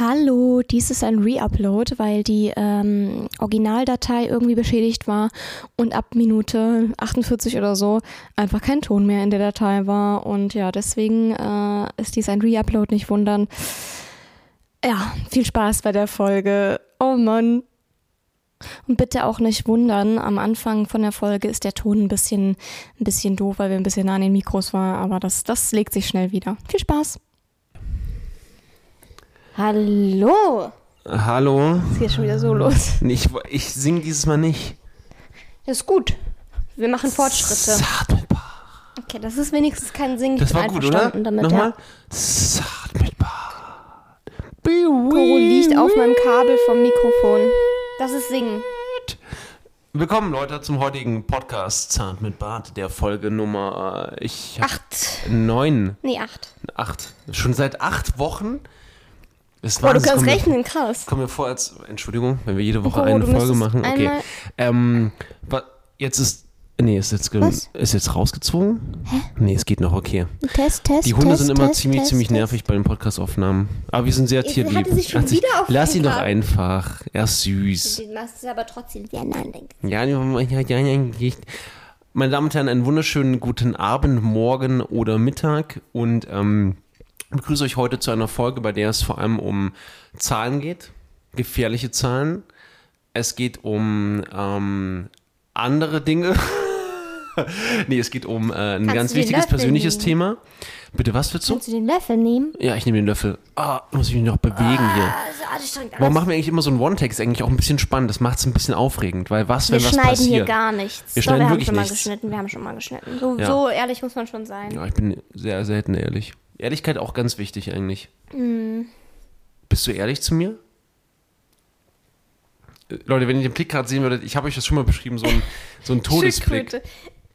Hallo, dies ist ein Re-Upload, weil die ähm, Originaldatei irgendwie beschädigt war und ab Minute 48 oder so einfach kein Ton mehr in der Datei war. Und ja, deswegen äh, ist dies ein Re-Upload, nicht wundern. Ja, viel Spaß bei der Folge. Oh Mann. Und bitte auch nicht wundern, am Anfang von der Folge ist der Ton ein bisschen, ein bisschen doof, weil wir ein bisschen nah an den Mikros waren, aber das, das legt sich schnell wieder. Viel Spaß. Hallo. Hallo. Es geht schon wieder so los. Ich, ich singe dieses Mal nicht. Das ist gut. Wir machen Fortschritte. Zart mit Bart. Okay, das ist wenigstens kein Singen. Ich Das war gut, oder? Damit, Nochmal. Ja. Zart mit Bart. Koro liegt auf meinem Kabel vom Mikrofon. Das ist Singen. Willkommen, Leute, zum heutigen Podcast Zart mit Bart, der Folge Nummer äh, ich Acht. neun, Nee, acht. acht. Schon seit acht Wochen. Das Boah, du Wahnsinn, kannst rechnen, krass. Kommt mir vor als, Entschuldigung, wenn wir jede Woche Koro, eine du Folge machen. Okay. Ähm, jetzt ist, nee, ist jetzt, Was? ist jetzt rausgezogen? Hä? Nee, es geht noch, okay. Test, Test, Die Hunde Test, sind immer Test, ziemlich, Test, ziemlich nervig bei den Podcast-Aufnahmen. Aber wir sind sehr tierlieb. hat sich schon Hat wieder Lass ihn doch einfach. Er ist süß. Du machst es aber trotzdem an den Ja, ja, ja, ja, ja. Meine Damen und Herren, einen wunderschönen guten Abend, Morgen oder Mittag und ähm, ich begrüße euch heute zu einer Folge, bei der es vor allem um Zahlen geht, gefährliche Zahlen. Es geht um ähm, andere Dinge. nee, es geht um äh, ein Kannst ganz wichtiges persönliches nehmen? Thema. Bitte, was willst du? Kannst du den Löffel nehmen? Ja, ich nehme den Löffel. Ah, muss ich mich noch bewegen hier. Also anstrengend. Warum machen wir eigentlich immer so einen One-Take? Ist eigentlich auch ein bisschen spannend. Das macht es ein bisschen aufregend, weil was, wenn wir was schneiden passiert? hier gar nichts. Wir schneiden wir haben wirklich schon mal nichts. geschnitten. Wir haben schon mal geschnitten. So, Ja. so ehrlich muss man schon sein. Ja, ich bin sehr selten ehrlich. Ehrlichkeit auch ganz wichtig eigentlich. Mhm. Bist du ehrlich zu mir? Äh, Leute, wenn ihr den Blick gerade sehen würdet, ich habe euch das schon mal beschrieben, so ein, so ein Todesblick.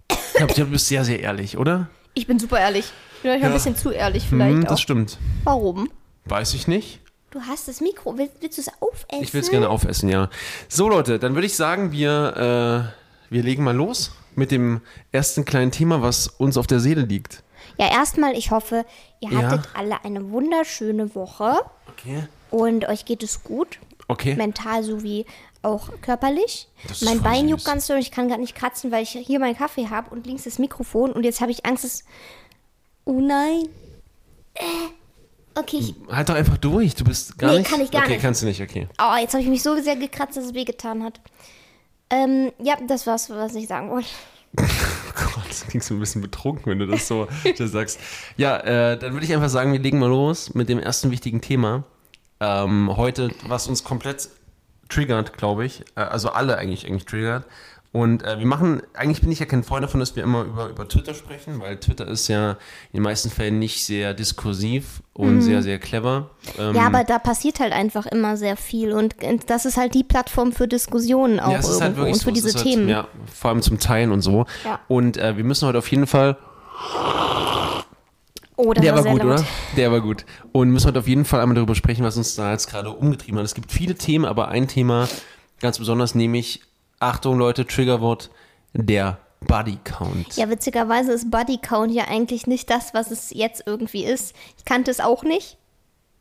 Ich glaube, du bist sehr, sehr ehrlich, oder? Ich bin super ehrlich. Ich bin euch ein Ja. bisschen zu ehrlich vielleicht Hm, auch. das stimmt. Warum? Weiß ich nicht. Du hast das Mikro. Willst, willst du es aufessen? Ich will es gerne aufessen, ja. So, Leute, dann würde ich sagen, wir, äh, wir legen mal los mit dem ersten kleinen Thema, was uns auf der Seele liegt. Ja, erstmal, ich hoffe, ihr Ja. hattet alle eine wunderschöne Woche Okay. und euch geht es gut. Okay. Mental sowie auch körperlich. Das ist mein voll Bein süß. juckt ganz doll. Ich kann gar nicht kratzen, weil ich hier meinen Kaffee habe und links das Mikrofon. Und jetzt habe ich Angst, dass. Oh nein. Äh. Okay, ich, Halt doch einfach durch. Du bist gar Nee, nicht. kann ich gar okay, nicht. kannst du nicht, okay. oh, jetzt habe ich mich so sehr gekratzt, dass es wehgetan hat. Ähm, ja, das war's, was ich sagen wollte. Gott, das klingt so ein bisschen betrunken, wenn du das so das sagst. Ja, äh, dann würde ich einfach sagen, wir legen mal los mit dem ersten wichtigen Thema. Ähm, heute, was uns komplett triggert, glaube ich. Äh, also alle eigentlich, eigentlich triggert. Und äh, wir machen, eigentlich bin ich ja kein Freund davon, dass wir immer über, über Twitter sprechen, weil Twitter ist ja in den meisten Fällen nicht sehr diskursiv und sehr, sehr clever. Ähm, Mhm. Ja, aber da passiert halt einfach immer sehr viel. Und das ist halt die Plattform für Diskussionen auch Ja, halt irgendwo wirklich und so. für es diese halt, Themen. Ja, vor allem zum Teilen und so. Ja. Und äh, wir müssen heute auf jeden Fall Oh, das Der war, war gut, laut. oder? Der war gut. Und müssen heute auf jeden Fall einmal darüber sprechen, was uns da jetzt gerade umgetrieben hat. Es gibt viele Themen, aber ein Thema ganz besonders, nämlich, Achtung Leute, Triggerwort, der Body Count. Ja, witzigerweise ist Body Count ja eigentlich nicht das, was es jetzt irgendwie ist. Ich kannte es auch nicht.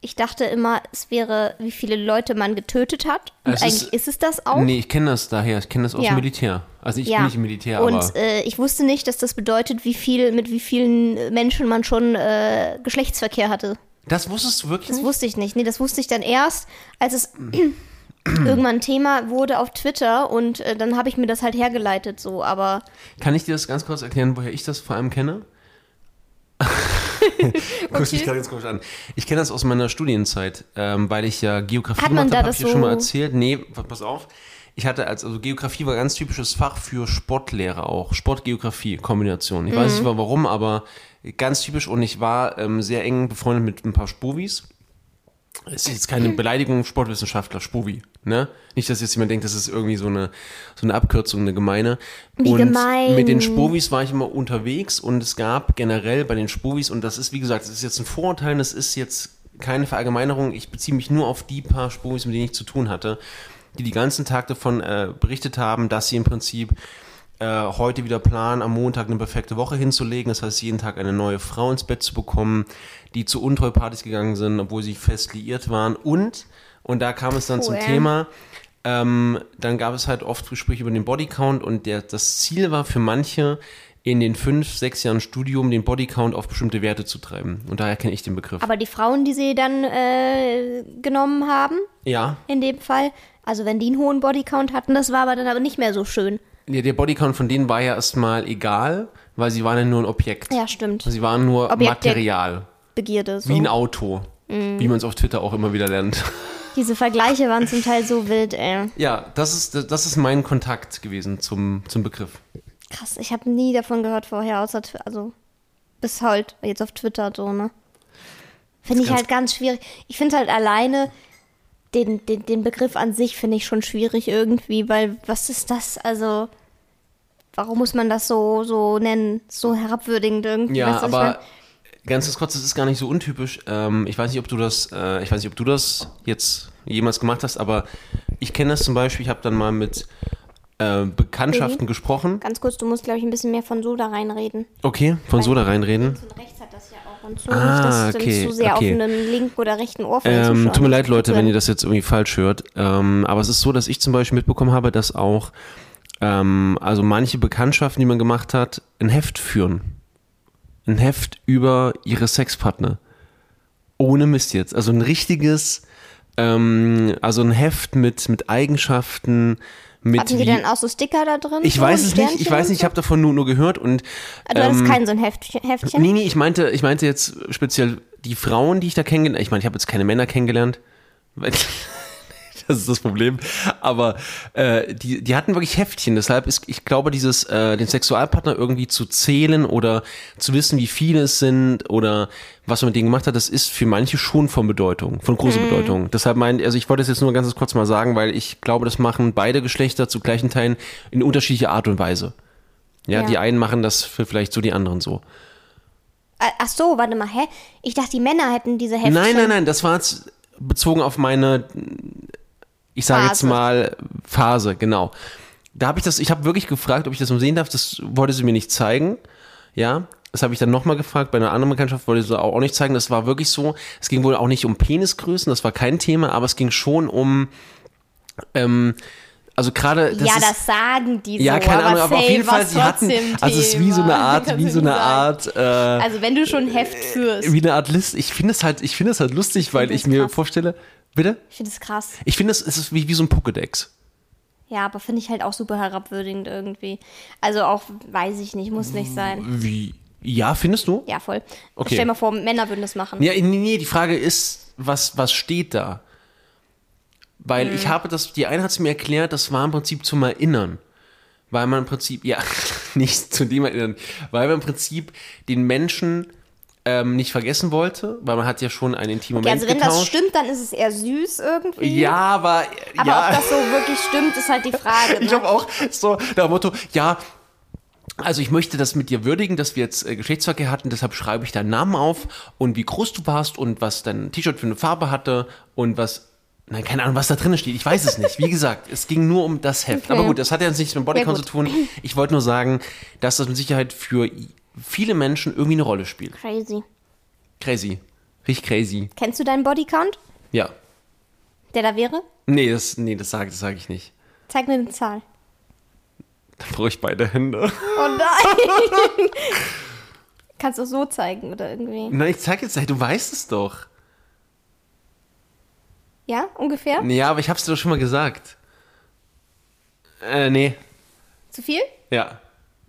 Ich dachte immer, es wäre, wie viele Leute man getötet hat. Und Es eigentlich ist- ist, es das auch. Nee, ich kenne das daher. Ich kenne das aus Ja. dem Militär. Also ich ja. bin nicht im Militär, Und aber äh, ich wusste nicht, dass das bedeutet, wie viel, mit wie vielen Menschen man schon äh, Geschlechtsverkehr hatte. das wusstest du wirklich Das nicht? wusste ich nicht. Nee, das wusste ich dann erst, als es irgendwann Thema wurde auf Twitter und äh, dann habe ich mir das halt hergeleitet so, aber Kann ich dir das ganz kurz erklären, woher ich das vor allem kenne? Guckst mich gerade ganz komisch an. Ich kenne das aus meiner Studienzeit, ähm, weil ich ja Geografie Hat man da habe, das ich dir schon mal so- erzählt. Nee, pa- pass auf. Ich hatte als, also Geografie war ganz typisches Fach für Sportlehrer auch. Sport-Geografie-Kombination. Ich Mhm. weiß nicht mal warum, aber ganz typisch und ich war ähm, sehr eng befreundet mit ein paar Spurvis. Es ist jetzt keine Beleidigung, Sportwissenschaftler, Spovi, ne? Nicht, dass jetzt jemand denkt, das ist irgendwie so eine, so eine Abkürzung, eine gemeine. Wie und gemein. mit den Spovis war ich immer unterwegs und es gab generell bei den Spovis, und das ist, wie gesagt, das ist jetzt ein Vorurteil, das ist jetzt keine Verallgemeinerung, ich beziehe mich nur auf die paar Spovis, mit denen ich zu tun hatte, die die ganzen Tag davon äh, berichtet haben, dass sie im Prinzip heute wieder planen, am Montag eine perfekte Woche hinzulegen. Das heißt, jeden Tag eine neue Frau ins Bett zu bekommen, die zu Untreupartys gegangen sind, obwohl sie fest liiert waren. Und, und da kam es dann Cool. zum Thema, ähm, dann gab es halt oft Gespräche über den Bodycount und der, das Ziel war für manche, in den fünf, sechs Jahren Studium den Bodycount auf bestimmte Werte zu treiben. Und daher kenne ich den Begriff. Aber die Frauen, die sie dann äh, genommen haben, ja, in dem Fall, also wenn die einen hohen Bodycount hatten, das war aber dann aber nicht mehr so schön. Der, der Bodycount von denen war ja erstmal egal, weil sie waren ja nur ein Objekt. Ja, stimmt. Sie waren nur Objekt Material. Begierde. So. Wie ein Auto. Mhm. Wie man es auf Twitter auch immer wieder lernt. Diese Vergleiche waren zum Teil so wild, ey. Ja, das ist, das ist mein Kontakt gewesen zum, zum Begriff. Krass, ich habe nie davon gehört vorher, außer, also, bis halt, jetzt auf Twitter so, ne? Finde ich ganz- halt ganz schwierig. Ich finde halt alleine den, den, den Begriff an sich finde ich schon schwierig irgendwie, weil was ist das? Also, warum muss man das so, so nennen? So herabwürdigend irgendwie? Ja, weißt du, aber ganz kurz, das ist gar nicht so untypisch. Ähm, ich weiß nicht, ob du das, äh, ich weiß nicht, ob du das jetzt jemals gemacht hast, aber ich kenne das zum Beispiel. Ich habe dann mal mit äh, Bekanntschaften Berlin? gesprochen. Ganz kurz, du musst, glaube ich, ein bisschen mehr von Soda reinreden. Okay, von Soda reinreden. Links und so. Ah, nicht, dass okay, du zu sehr okay. auf einem linken oder rechten Ohr Ähm, tut mir leid, Leute, wenn ihr das jetzt irgendwie falsch hört. Ähm, aber es ist so, dass ich zum Beispiel mitbekommen habe, dass auch ähm, also manche Bekanntschaften, die man gemacht hat, ein Heft führen. Ein Heft über ihre Sexpartner. Ohne Mist jetzt. Also ein richtiges, ähm, also ein Heft mit, mit Eigenschaften, mit Hatten die denn auch so Sticker da drin? ich so, weiß es nicht, ich weiß nicht, ich habe davon nur, nur gehört und Ah, Du hattest ähm, kein so ein Heftchen? Heftchen? Nee, nee, ich meinte, ich meinte jetzt speziell die Frauen, die ich da kennengelernt Ich meine, ich habe jetzt keine Männer kennengelernt. Das ist das Problem. Aber äh, die, die hatten wirklich Heftchen. Deshalb ist, ich glaube, dieses, äh, den Sexualpartner irgendwie zu zählen oder zu wissen, wie viele es sind oder was man mit denen gemacht hat, das ist für manche schon von Bedeutung, von großer Bedeutung. Deshalb meint, also ich wollte es jetzt nur ganz kurz mal sagen, weil ich glaube, das machen beide Geschlechter zu gleichen Teilen in unterschiedlicher Art und Weise. Ja, Ja. die einen machen das für vielleicht so, die anderen so. Ach so, warte mal, hä? Ich dachte, die Männer hätten diese Heftchen. Nein, nein, nein, das war jetzt bezogen auf meine, ich sage jetzt mal Phase, genau. Da habe ich das, ich habe wirklich gefragt, ob ich das mal sehen darf. Das wollte sie mir nicht zeigen. Ja, das habe ich dann nochmal gefragt. Bei einer anderen Bekanntschaft wollte sie auch nicht zeigen. Das war wirklich so. Es ging wohl auch nicht um Penisgrößen, das war kein Thema, aber es ging schon um, ähm, also gerade. ja, das sagen die so. ja, keine Ahnung, aber auf jeden Fall, sie hatten, also es ist wie so eine. Art, wie so eine. Art, äh, Also wenn du schon ein Heft führst. wie eine Art List. Ich finde es halt, ich finde es halt lustig, weil ich mir krass. vorstelle, bitte? Ich finde es krass. Ich finde es, es ist wie, wie so ein Pokédex. Ja, aber finde ich halt auch super herabwürdigend irgendwie. Also auch, weiß ich nicht, muss nicht sein. Wie? Ja, findest du? Ja, voll. Okay. Stell dir mal vor, Männer würden das machen. Ja, nee, nee, die Frage ist, was, was steht da? Weil Mhm. ich habe das, die eine hat es mir erklärt, das war im Prinzip zum Erinnern. Weil man im Prinzip, ja, nicht zu dem Erinnern, weil man im Prinzip den Menschen ähm, nicht vergessen wollte, weil man hat ja schon einen intimen Okay, Moment also wenn das stimmt, dann ist es eher süß irgendwie. Ja, aber, Aber ja. ob das so wirklich stimmt, ist halt die Frage. Ich Ne? habe auch so dem Motto, ja, also ich möchte das mit dir würdigen, dass wir jetzt äh, Geschlechtsverkehr hatten, deshalb schreibe ich deinen Namen auf und wie groß du warst und was dein T-Shirt für eine Farbe hatte und was, nein, keine Ahnung, was da drin steht. Ich weiß es nicht. Wie gesagt, es ging nur um das Heft. Okay. Aber gut, das hat ja jetzt nichts mit Bodycount Ja, zu tun. Ich wollte nur sagen, dass das mit Sicherheit für viele Menschen irgendwie eine Rolle spielt. Crazy. Crazy. Richtig crazy. Kennst du deinen Bodycount, Ja. der da wäre? Nee, das, nee, das sage das sag ich nicht. Zeig mir eine Zahl. Da brauche ich beide Hände. Oh nein! Kannst du so zeigen oder irgendwie? Nein, ich zeig jetzt, du weißt es doch. Ja, ungefähr? Ja, aber ich hab's dir doch schon mal gesagt. Äh, nee. Zu viel? Ja.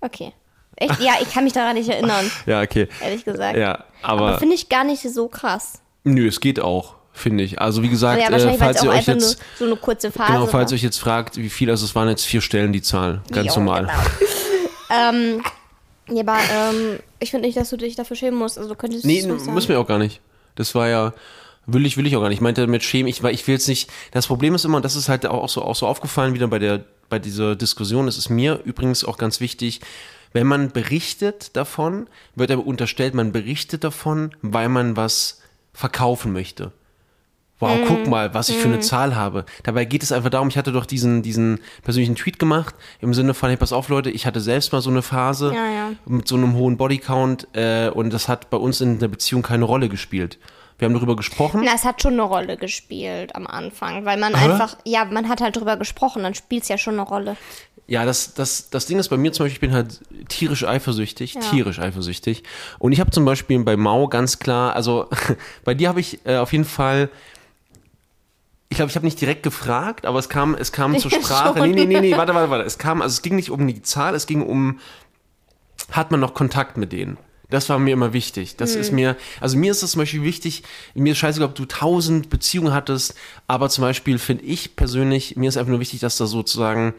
Okay. Echt? Ja, ich kann mich daran nicht erinnern, Ja, okay. ehrlich gesagt. Ja, aber, Aber finde ich gar nicht so krass. nö, es geht auch, finde ich. Also wie gesagt, ja, äh, falls ihr euch jetzt so eine kurze Phase genau, falls war. euch jetzt fragt, wie viel, also es waren jetzt vier Stellen die Zahl, ganz Jo, normal. Genau. ähm, ja, aber ähm, ich finde nicht, dass du dich dafür schämen musst. Also du könntest Nee, müssen wir auch gar nicht. Das war ja will ich will ich auch gar nicht. Ich meinte mit Schämen, ich weil ich will jetzt nicht. Das Problem ist immer, und das ist halt auch so auch so aufgefallen wieder bei der bei dieser Diskussion. Das ist mir übrigens auch ganz wichtig. Wenn man berichtet davon, wird aber unterstellt, man berichtet davon, weil man was verkaufen möchte. wow, Mhm. guck mal, was ich für eine Zahl habe. Dabei geht es einfach darum, ich hatte doch diesen, diesen persönlichen Tweet gemacht, im Sinne von, hey, pass auf Leute, ich hatte selbst mal so eine Phase Ja, ja. mit so einem hohen Bodycount äh, und das hat bei uns in der Beziehung keine Rolle gespielt. Wir haben darüber gesprochen. Na, es hat schon eine Rolle gespielt am Anfang, weil man einfach, ja, man hat halt drüber gesprochen, dann spielt es ja schon eine Rolle. Ja, das, das, das Ding ist bei mir zum Beispiel, ich bin halt tierisch eifersüchtig, tierisch eifersüchtig. Und ich habe zum Beispiel bei Mau ganz klar, also bei dir habe ich äh, auf jeden Fall, ich glaube, ich habe nicht direkt gefragt, aber es kam, es kam zur Sprache. Schon. Nee, nee, nee, nee, warte, warte, warte. Es kam, also es ging nicht um die Zahl, es ging um, hat man noch Kontakt mit denen? Das war mir immer wichtig. Das ist mir, also mir ist das zum Beispiel wichtig, mir ist scheißegal, ob du tausend Beziehungen hattest, aber zum Beispiel finde ich persönlich, mir ist einfach nur wichtig, dass da sozusagen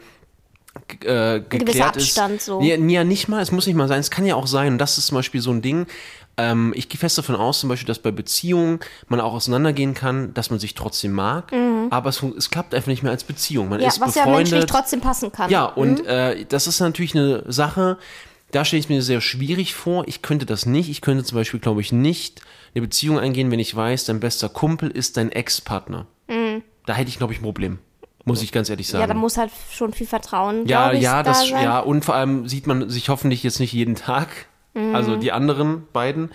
äh, geklärt gewisser Abstand ist. so. Ja, ja, nicht mal, es muss nicht mal sein, es kann ja auch sein, und das ist zum Beispiel so ein Ding, ähm, ich gehe fest davon aus, zum Beispiel, dass bei Beziehungen man auch auseinandergehen kann, dass man sich trotzdem mag, aber es, es klappt einfach nicht mehr als Beziehung. Man Mhm. Ja, ist was ja menschlich befreundet. trotzdem passen kann. Ja, und äh, das ist natürlich eine Sache, da stelle ich mir sehr schwierig vor. Ich könnte das nicht. Ich könnte zum Beispiel, glaube ich, nicht eine Beziehung eingehen, wenn ich weiß, dein bester Kumpel ist dein Ex-Partner. Da hätte ich, glaube ich, ein Problem. Muss ich ganz ehrlich sagen. Ja, da muss halt schon viel Vertrauen, Ja, ich, ja, da das, sein. ja, und vor allem sieht man sich hoffentlich jetzt nicht jeden Tag. Mhm. Also die anderen beiden.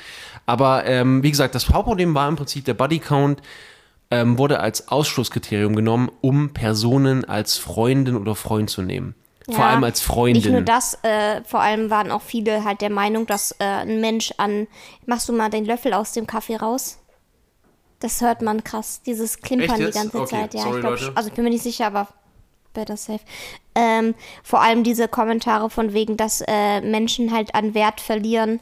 Aber ähm, wie gesagt, das Hauptproblem war im Prinzip, der Bodycount ähm, wurde als Ausschlusskriterium genommen, um Personen als Freundin oder Freund zu nehmen. Vor Ja, allem als Freundin. Nicht nur das, äh, vor allem waren auch viele halt der Meinung, dass äh, ein Mensch an. Machst du mal den Löffel aus dem Kaffee raus? Das hört man krass. Dieses Klimpern die ganze Okay, Zeit. Ja, sorry, ich glaube, also ich bin mir nicht sicher, aber better safe. Ähm, vor allem diese Kommentare von wegen, dass äh, Menschen halt an Wert verlieren,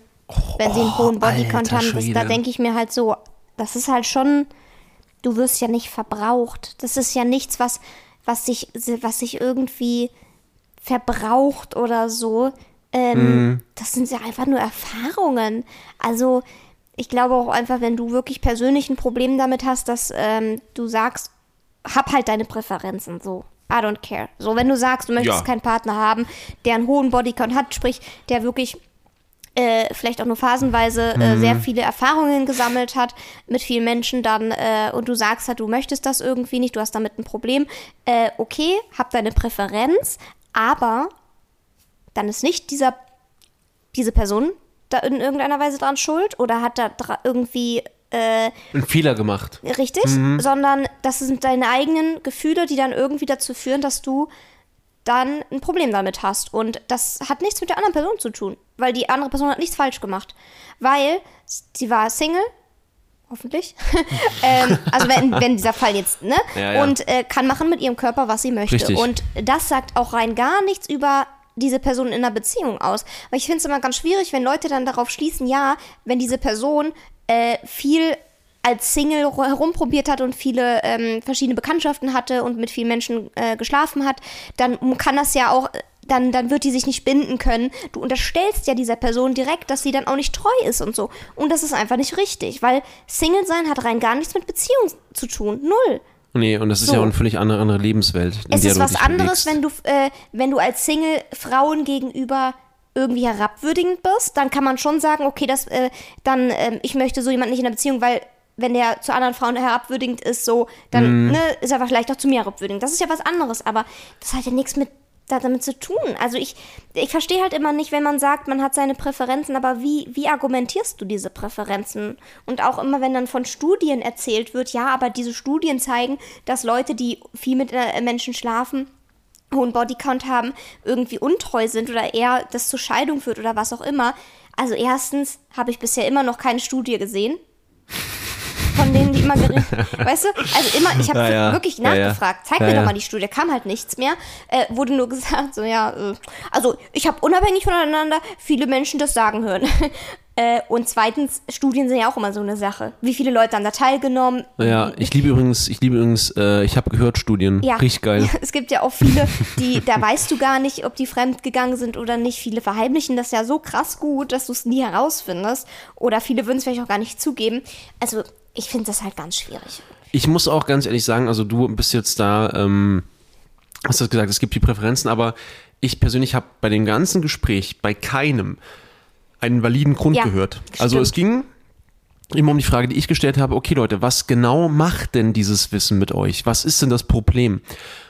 wenn sie einen hohen Bodycount haben. Das, da denke ich mir halt so, das ist halt schon du wirst ja nicht verbraucht. Das ist ja nichts, was, was sich, was sich irgendwie verbraucht oder so. Ähm, Das sind ja einfach nur Erfahrungen. Also ich glaube auch einfach, wenn du wirklich persönlich ein Problem damit hast, dass ähm, du sagst, hab halt deine Präferenzen so. I don't care. So, wenn du sagst, du möchtest Ja. keinen Partner haben, der einen hohen Bodycount hat, sprich, der wirklich äh, vielleicht auch nur phasenweise äh, sehr viele Erfahrungen gesammelt hat mit vielen Menschen dann äh, und du sagst halt, du möchtest das irgendwie nicht, du hast damit ein Problem, äh, okay, hab deine Präferenz, aber dann ist nicht dieser, diese Person da in irgendeiner Weise dran schuld oder hat da irgendwie äh, Einen Fehler gemacht. richtig, sondern das sind deine eigenen Gefühle, die dann irgendwie dazu führen, dass du dann ein Problem damit hast. Und das hat nichts mit der anderen Person zu tun, weil die andere Person hat nichts falsch gemacht. Weil sie war Single, hoffentlich. ähm, also wenn, wenn dieser Fall jetzt, ne? Ja, ja. Und äh, kann machen mit ihrem Körper, was sie möchte. Richtig. Und das sagt auch rein gar nichts über diese Person in einer Beziehung aus. Weil ich finde es immer ganz schwierig, wenn Leute dann darauf schließen, ja, wenn diese Person äh, viel als Single ro- herumprobiert hat und viele ähm, verschiedene Bekanntschaften hatte und mit vielen Menschen äh, geschlafen hat, dann kann das ja auch, dann, dann wird die sich nicht binden können. Du unterstellst ja dieser Person direkt, dass sie dann auch nicht treu ist und so. Und das ist einfach nicht richtig, weil Single sein hat rein gar nichts mit Beziehung zu tun. Null. Nee, und das ist So. ja auch eine völlig andere, andere Lebenswelt. In Es der ist was anderes, bewegst. wenn du, äh, wenn du als Single Frauen gegenüber irgendwie herabwürdigend bist, dann kann man schon sagen, okay, das, äh, dann, ähm, ich möchte so jemanden nicht in einer Beziehung, weil wenn der zu anderen Frauen herabwürdigend ist, so, dann Mhm. ne, ist er vielleicht auch zu mir herabwürdigend. Das ist ja was anderes, aber das hat ja nichts mit da- damit zu tun. Also ich, ich verstehe halt immer nicht, wenn man sagt, man hat seine Präferenzen, aber wie, wie argumentierst du diese Präferenzen? Und auch immer, wenn dann von Studien erzählt wird, ja, aber diese Studien zeigen, dass Leute, die viel mit äh, Menschen schlafen, hohen Bodycount haben, irgendwie untreu sind oder eher das zur Scheidung führt oder was auch immer. Also erstens habe ich bisher immer noch keine Studie gesehen. Von denen, die immer geredet Weißt du? Also immer, ich habe Ja, ja. wirklich Ja, ja. nachgefragt. Zeig Ja, mir ja. doch mal die Studie. Kam halt nichts mehr. Äh, wurde nur gesagt, so ja, äh, also ich habe unabhängig voneinander viele Menschen das sagen hören. äh, und zweitens, Studien sind ja auch immer so eine Sache. Wie viele Leute haben da teilgenommen? Ja, ich liebe übrigens, ich liebe übrigens, äh, ich habe gehört Studien. Ja. Richtig geil. Es gibt ja auch viele, die, da weißt du gar nicht, ob die fremd gegangen sind oder nicht. Viele verheimlichen das ja so krass gut, dass du es nie herausfindest. Oder viele würden es vielleicht auch gar nicht zugeben. Also, ich finde das halt ganz schwierig. Ich muss auch ganz ehrlich sagen, also du bist jetzt da, ähm, hast du gesagt, es gibt die Präferenzen, aber ich persönlich habe bei dem ganzen Gespräch bei keinem einen validen Grund Ja, gehört. Also stimmt. es ging immer um die Frage, die ich gestellt habe, okay Leute, was genau macht denn dieses Wissen mit euch? Was ist denn das Problem?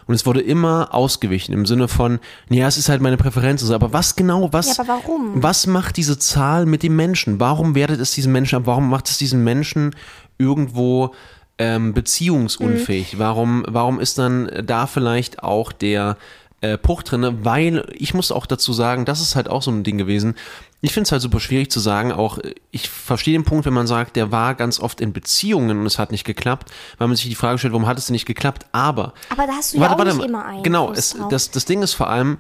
Und es wurde immer ausgewichen im Sinne von, ja, es ist halt meine Präferenz. und so, Aber was genau, was, Ja, aber warum? was macht diese Zahl mit dem Menschen? Warum wertet es diesen Menschen ab? Warum macht es diesen Menschen irgendwo ähm, beziehungsunfähig? Mhm. Warum, warum ist dann da vielleicht auch der äh, Bruch drinne? Weil ich muss auch dazu sagen, das ist halt auch so ein Ding gewesen. Ich finde es halt super schwierig zu sagen, auch ich verstehe den Punkt, wenn man sagt, der war ganz oft in Beziehungen und es hat nicht geklappt, weil man sich die Frage stellt, warum hat es denn nicht geklappt? Aber Aber da hast du ja auch nicht immer einen. Genau, es, das, das Ding ist vor allem,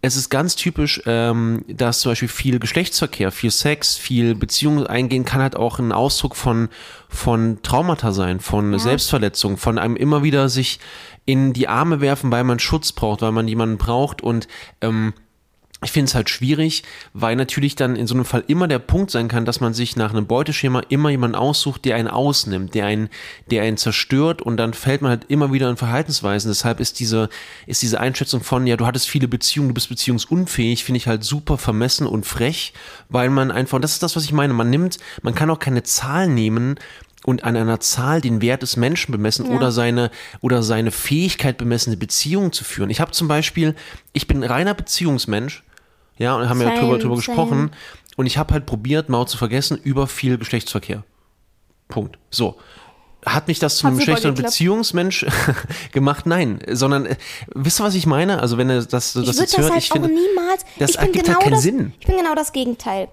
es ist ganz typisch, ähm, dass zum Beispiel viel Geschlechtsverkehr, viel Sex, viel Beziehungen eingehen kann halt auch ein Ausdruck von, von Traumata sein, von Selbstverletzung, von einem immer wieder sich in die Arme werfen, weil man Schutz braucht, weil man jemanden braucht. Und ähm, ich finde es halt schwierig, weil natürlich dann in so einem Fall immer der Punkt sein kann, dass man sich nach einem Beuteschema immer jemanden aussucht, der einen ausnimmt, der einen, der einen zerstört und dann fällt man halt immer wieder in Verhaltensweisen. Deshalb ist diese, ist diese Einschätzung von, ja, du hattest viele Beziehungen, du bist beziehungsunfähig, finde ich halt super vermessen und frech, weil man einfach, und das ist das, was ich meine, man nimmt, man kann auch keine Zahl nehmen, und an einer Zahl den Wert des Menschen bemessen oder seine oder seine Fähigkeit bemessen, eine Beziehung zu führen. Ich habe zum Beispiel, ich bin reiner Beziehungsmensch, ja, und haben ja drüber, drüber gesprochen. Und ich habe halt probiert, Mao zu vergessen, über viel Geschlechtsverkehr. Punkt. So. Hat mich das zu einem schlechteren. Beziehungsmensch gemacht? Nein. Sondern, äh, wisst ihr, was ich meine? Also, wenn ihr das, das ich jetzt das hört, halt ich finde, niemals. das ergibt genau halt keinen das, Sinn. Ich bin genau das Gegenteil.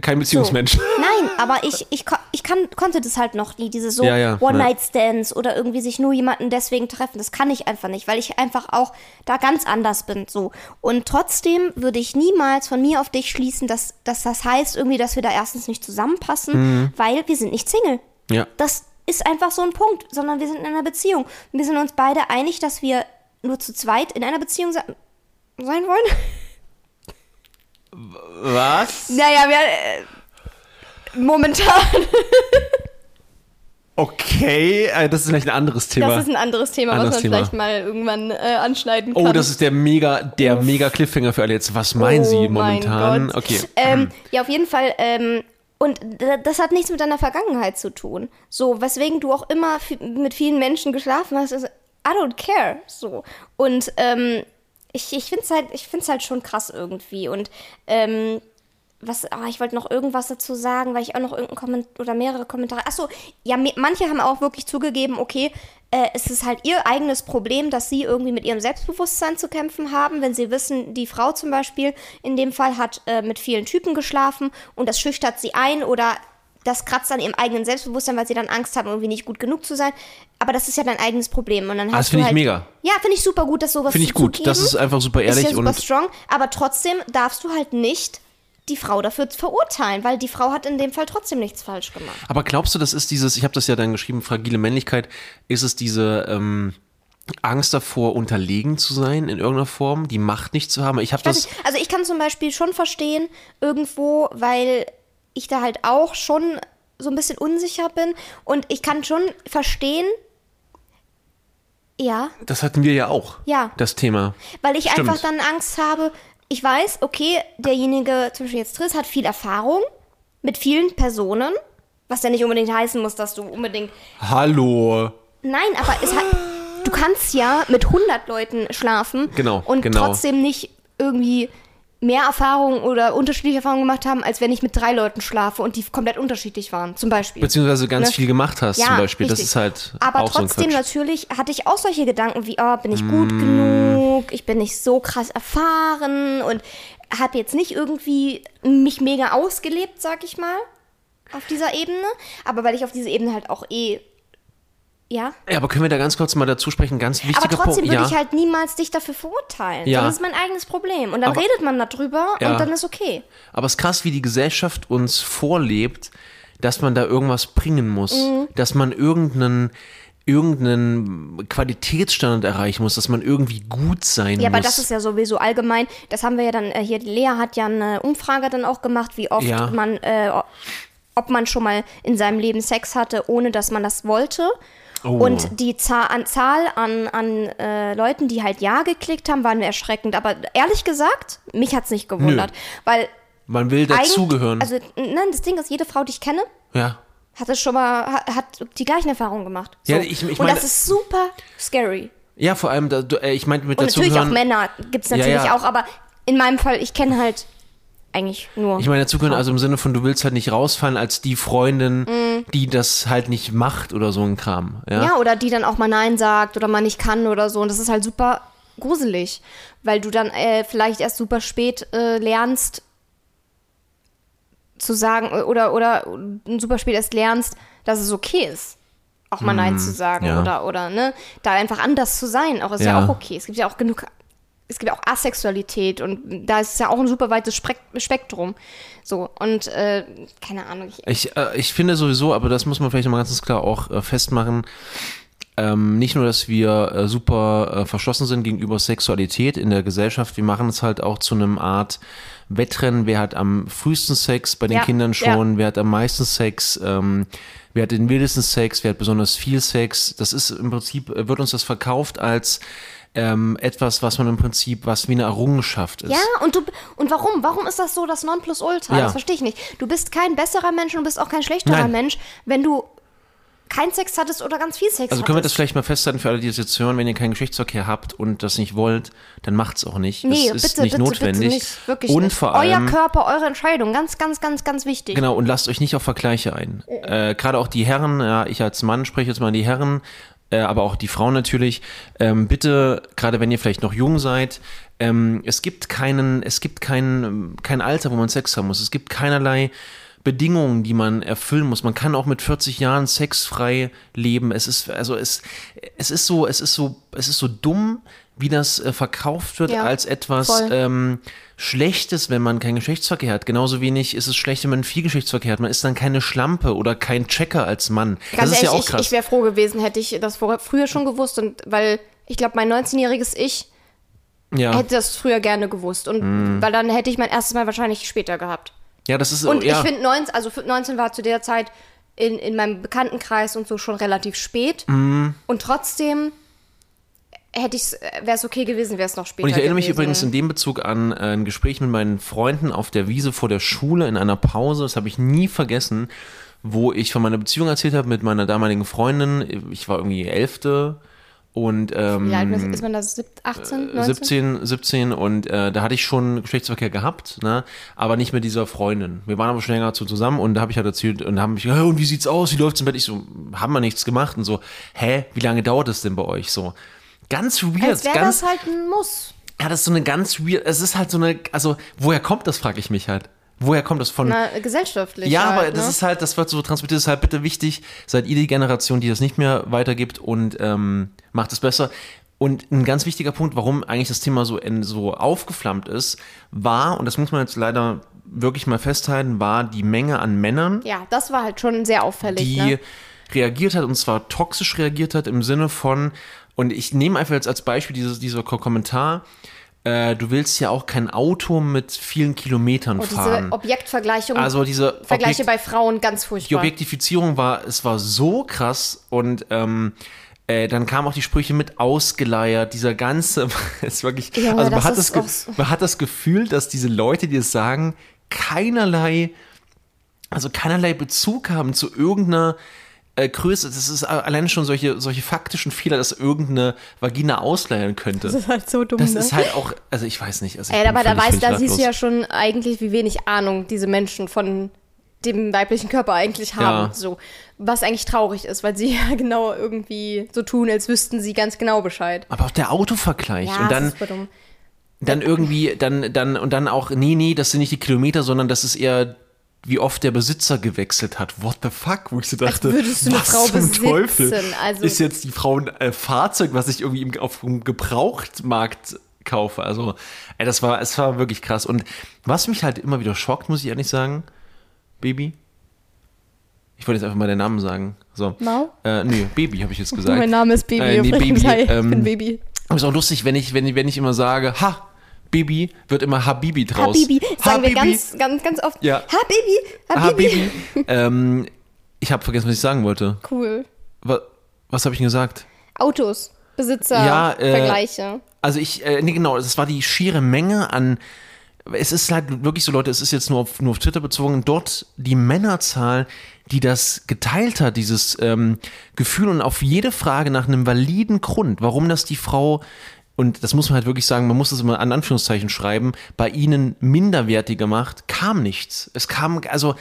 Kein Beziehungsmensch. Nein, aber ich, ich, ich kann, konnte das halt noch nie, diese so Ja, ja, One-Night-Stands oder irgendwie sich nur jemanden deswegen treffen. Das kann ich einfach nicht, weil ich einfach auch da ganz anders bin. so. Und trotzdem würde ich niemals von mir auf dich schließen, dass, dass das heißt irgendwie, dass wir da erstens nicht zusammenpassen, Mhm. weil wir sind nicht Single. Ja. Das ist einfach so ein Punkt, sondern wir sind in einer Beziehung. Und wir sind uns beide einig, dass wir nur zu zweit in einer Beziehung se sein wollen. Was? Naja, wir. Äh, momentan. Okay, äh, das ist vielleicht ein anderes Thema. Das ist ein anderes Thema, Anderes was man Thema. vielleicht mal irgendwann äh, anschneiden kann. oh, das ist der mega, der mega Cliffhanger für alle jetzt. Was meinen Sie Oh mein momentan? Okay. Ähm, ja, auf jeden Fall. Ähm, und das hat nichts mit deiner Vergangenheit zu tun. So, weswegen du auch immer mit vielen Menschen geschlafen hast, ist, I don't care. So. Und ähm, ich, ich finde es halt, halt schon krass irgendwie. Und ähm, was, ah, ich wollte noch irgendwas dazu sagen, weil ich auch noch irgendeinen Kommentar oder mehrere Kommentare. Achso, ja, manche haben auch wirklich zugegeben, okay, äh, es ist halt ihr eigenes Problem, dass sie irgendwie mit ihrem Selbstbewusstsein zu kämpfen haben, wenn sie wissen, die Frau zum Beispiel in dem Fall hat äh, mit vielen Typen geschlafen und das schüchtert sie ein oder das kratzt an ihrem eigenen Selbstbewusstsein, weil sie dann Angst haben, irgendwie nicht gut genug zu sein. Aber das ist ja dein eigenes Problem. Und dann Ah, das finde ich halt, mega. Ja, finde ich super gut, dass sowas Finde ich gut. Das ist einfach super ehrlich Ist ja super und strong, aber trotzdem darfst du halt nicht die Frau dafür verurteilen, weil die Frau hat in dem Fall trotzdem nichts falsch gemacht. Aber glaubst du, das ist dieses, ich habe das ja dann geschrieben, fragile Männlichkeit, ist es diese ähm, Angst davor, unterlegen zu sein in irgendeiner Form, die Macht nicht zu haben? Ich habe das, nicht, Also ich kann zum Beispiel schon verstehen, irgendwo, weil ich da halt auch schon so ein bisschen unsicher bin und ich kann schon verstehen, ja, das hatten wir ja auch, Ja. das Thema. Weil ich Stimmt. einfach dann Angst habe, ich weiß, okay, derjenige, zum Beispiel jetzt Triss, hat viel Erfahrung mit vielen Personen, was ja nicht unbedingt heißen muss, dass du unbedingt. Hallo. Nein, aber es hat. Du kannst ja mit 100 Leuten schlafen Genau, und genau. trotzdem nicht irgendwie mehr Erfahrung oder unterschiedliche Erfahrungen gemacht haben, als wenn ich mit drei Leuten schlafe und die komplett unterschiedlich waren, zum Beispiel. Beziehungsweise ganz Ne? viel gemacht hast zum Beispiel. Das richtig. ist halt Aber auch so trotzdem Quatsch. natürlich hatte ich auch solche Gedanken wie, oh, bin ich gut Mm. genug, ich bin nicht so krass erfahren und habe jetzt nicht irgendwie mich mega ausgelebt, sag ich mal, auf dieser Ebene. Aber weil ich auf dieser Ebene halt auch eh, ja. Ja, aber können wir da ganz kurz mal dazu sprechen? Ganz wichtiger Aber trotzdem Punkt. würde Ja, ich halt niemals dich dafür verurteilen. Ja. Das ist mein eigenes Problem. Und dann Aber- redet man darüber Ja. und dann ist okay. aber es ist krass, wie die Gesellschaft uns vorlebt, dass man da irgendwas bringen muss, Mhm. dass man irgendeinen irgendeinen Qualitätsstandard erreichen muss, dass man irgendwie gut sein Ja, muss. aber das ist ja sowieso allgemein. Das haben wir ja dann äh, hier. Lea hat ja eine Umfrage dann auch gemacht, wie oft Ja. man, äh, ob man schon mal in seinem Leben Sex hatte, ohne dass man das wollte. Oh. Und die Zahl an, Zahl an, an äh, Leuten, die halt Ja geklickt haben, waren erschreckend. Aber ehrlich gesagt, mich hat's nicht gewundert. Weil man will dazugehören. Also, nein, das Ding ist, jede Frau, die ich kenne, Ja. Hat es schon mal, hat, hat die gleichen Erfahrungen gemacht. So. Ja, ich- ich Und meine- das ist super scary. Ja, vor allem, da, äh, ich meinte mit Und natürlich auch Männer gibt es Ja, natürlich ja. auch, aber in meinem Fall, ich kenne halt eigentlich nur. Ich meine dazu gehören also im Sinne von, du willst halt nicht rausfallen als die Freundin, die das halt nicht macht oder so ein Kram. Ja. Ja, oder die dann auch mal Nein sagt oder mal nicht kann oder so. Und das ist halt super gruselig, weil du dann äh, vielleicht erst super spät äh, lernst zu sagen äh, oder, oder super spät erst lernst, dass es okay ist. Auch mal Nein zu sagen ja. oder, oder, ne, da einfach anders zu sein, auch ist ja. Ja. auch okay. Es gibt ja auch genug, es gibt ja auch Asexualität und da ist ja auch ein super weites Spektrum. So, und äh, keine Ahnung, ich, Ich, äh, ich finde sowieso, aber das muss man vielleicht nochmal ganz klar auch äh, festmachen, ähm, nicht nur, dass wir äh, super äh, verschlossen sind gegenüber Sexualität in der Gesellschaft, wir machen es halt auch zu einem Art Wettrennen, wer hat am frühesten Sex bei den Ja, Kindern schon, ja. wer hat am meisten Sex, ähm, wer hat den wildesten Sex, wer hat besonders viel Sex. Das ist im Prinzip, äh, wird uns das verkauft als ähm, etwas, was man im Prinzip, was wie eine Errungenschaft ist. Ja, und du und warum? Warum ist das so das Nonplusultra? Ja. Das verstehe ich nicht. Du bist kein besserer Mensch und du bist auch kein schlechterer Nein. Mensch, wenn du keinen Sex hattest oder ganz viel Sex Also können wir das vielleicht mal festhalten für alle, die das jetzt hören, wenn ihr keinen Geschlechtsverkehr habt und das nicht wollt, dann macht's auch nicht. Nee, ist bitte, nicht bitte, notwendig. bitte nicht. Wirklich und nicht. vor Euer allem Körper, eure Entscheidung. Ganz, ganz, ganz, ganz wichtig. Genau, und lasst euch nicht auf Vergleiche ein. Äh, Gerade auch die Herren, ja, ich als Mann spreche jetzt mal an die Herren, äh, aber auch die Frauen natürlich. Ähm, bitte, gerade wenn ihr vielleicht noch jung seid, ähm, es gibt keinen, es gibt kein, kein Alter, wo man Sex haben muss. Es gibt keinerlei Bedingungen, die man erfüllen muss. Man kann auch mit 40 Jahren sexfrei leben. Es ist, also es, es ist so, es ist so, es ist so dumm, wie das äh, verkauft wird Ja, als etwas ähm, Schlechtes, wenn man keinen Geschlechtsverkehr hat. Genauso wenig ist es schlecht, wenn man viel Geschlechtsverkehr hat. Man ist dann keine Schlampe oder kein Checker als Mann. Ganz das ist ehrlich, ja auch ich, krass. ich wäre froh gewesen, hätte ich das vor, früher schon gewusst. Und weil ich glaube, mein 19-jähriges Ich ja. hätte das früher gerne gewusst. Und Mhm. weil dann hätte ich mein erstes Mal wahrscheinlich später gehabt. ja, das ist Und ja. ich finde 19, also 19 war zu der Zeit in, in meinem Bekanntenkreis und so schon relativ spät. Mhm. Und trotzdem hätte ich wäre es okay gewesen, wäre es noch später Und ich erinnere mich gewesen. übrigens in dem Bezug an äh, ein Gespräch mit meinen Freunden auf der Wiese vor der Schule in einer Pause, das habe ich nie vergessen, wo ich von meiner Beziehung erzählt habe mit meiner damaligen Freundin. Ich war irgendwie Elfte und ähm, Wie alt ist man da? Sieb- 18, 19? 17, 17 und äh, da hatte ich schon Geschlechtsverkehr gehabt, ne? aber nicht mit dieser Freundin. Wir waren aber schon länger zu zusammen und da habe ich halt erzählt und haben mich, ja, und wie sieht's aus, wie läuft's im Bett? Ich so, haben wir nichts gemacht und so, hä, wie lange dauert es denn bei euch so? Ganz weird, Als wäre das halt ein Muss. ja, das ist so eine ganz weird, es ist halt so eine, also woher kommt das, frage ich mich halt. Woher kommt das von, Na, gesellschaftlich. ja, halt, aber das ne? ist halt, das wird so transportiert, das ist halt bitte wichtig. Seid ihr die Generation, die das nicht mehr weitergibt und ähm, macht es besser. Und ein ganz wichtiger Punkt, warum eigentlich das Thema so, in, so aufgeflammt ist, war, und das muss man jetzt leider wirklich mal festhalten, war die Menge an Männern, Ja, das war halt schon sehr auffällig. die ne? reagiert hat und zwar toxisch reagiert hat im Sinne von, und ich nehme einfach jetzt als Beispiel dieses, dieser Ko- Kommentar, äh, du willst ja auch kein Auto mit vielen Kilometern Und fahren. diese Objektvergleichung, Also diese Vergleiche Objekt- bei Frauen ganz die furchtbar. Objektifizierung war, es war so krass und ähm, äh, dann kamen auch die Sprüche mit ausgeleiert, dieser ganze, ist wirklich, Junge, also man das hat, das, so- man hat das Gefühl, dass diese Leute, die es sagen, keinerlei, also keinerlei Bezug haben zu irgendeiner äh, Größe. Das ist allein schon solche, solche faktischen Fehler, dass irgendeine Vagina ausleiern könnte. das ist halt so dumm, Das ne? ist halt auch, also ich weiß nicht. Also ich Ey, aber da weißt, da siehst du ja schon eigentlich, wie wenig Ahnung diese Menschen von dem weiblichen Körper eigentlich haben. Ja. So. Was eigentlich traurig ist, weil sie ja genau irgendwie so tun, als wüssten sie ganz genau Bescheid. Aber auch der Autovergleich Ja, und dann, das ist dumm. dann irgendwie, dann, dann, und dann auch, nee, nee, das sind nicht die Kilometer, sondern das ist eher, wie oft der Besitzer gewechselt hat. What the fuck? Wo ich so dachte, eine was Frau zum besitzen? Teufel? Also- ist jetzt die Frau ein äh, Fahrzeug, was ich irgendwie im, auf dem Gebrauchtmarkt kaufe? Also, ey, das war, es war wirklich krass. Und was mich halt immer wieder schockt, muss ich ehrlich sagen, Baby, ich wollte jetzt einfach mal den Namen sagen. So. Mau? Äh, nee, Baby habe ich jetzt gesagt. Mein Name ist Baby. Äh, nee. Baby, Hi, ich ähm, bin Baby. aber ist auch lustig, wenn ich, wenn, wenn ich immer sage, ha, Baby, wird immer Habibi draus. Habibi. Sagen wir Habibi. ganz, ganz, ganz oft. Ja. Habibi. Habibi. Habibi. ähm, ich habe vergessen, was ich sagen wollte. Cool. Was, was habe ich denn gesagt? Autos, Besitzer, Ja, äh, Vergleiche. Also ich, äh, nee, genau, das war die schiere Menge an es ist halt wirklich so, Leute, es ist jetzt nur auf, nur auf Twitter bezogen, dort die Männerzahl, die das geteilt hat, dieses ähm, Gefühl und auf jede Frage nach einem validen Grund, warum das die Frau und das muss man halt wirklich sagen, man muss das immer an Anführungszeichen schreiben, bei ihnen minderwertiger macht, kam nichts. Es kam, also,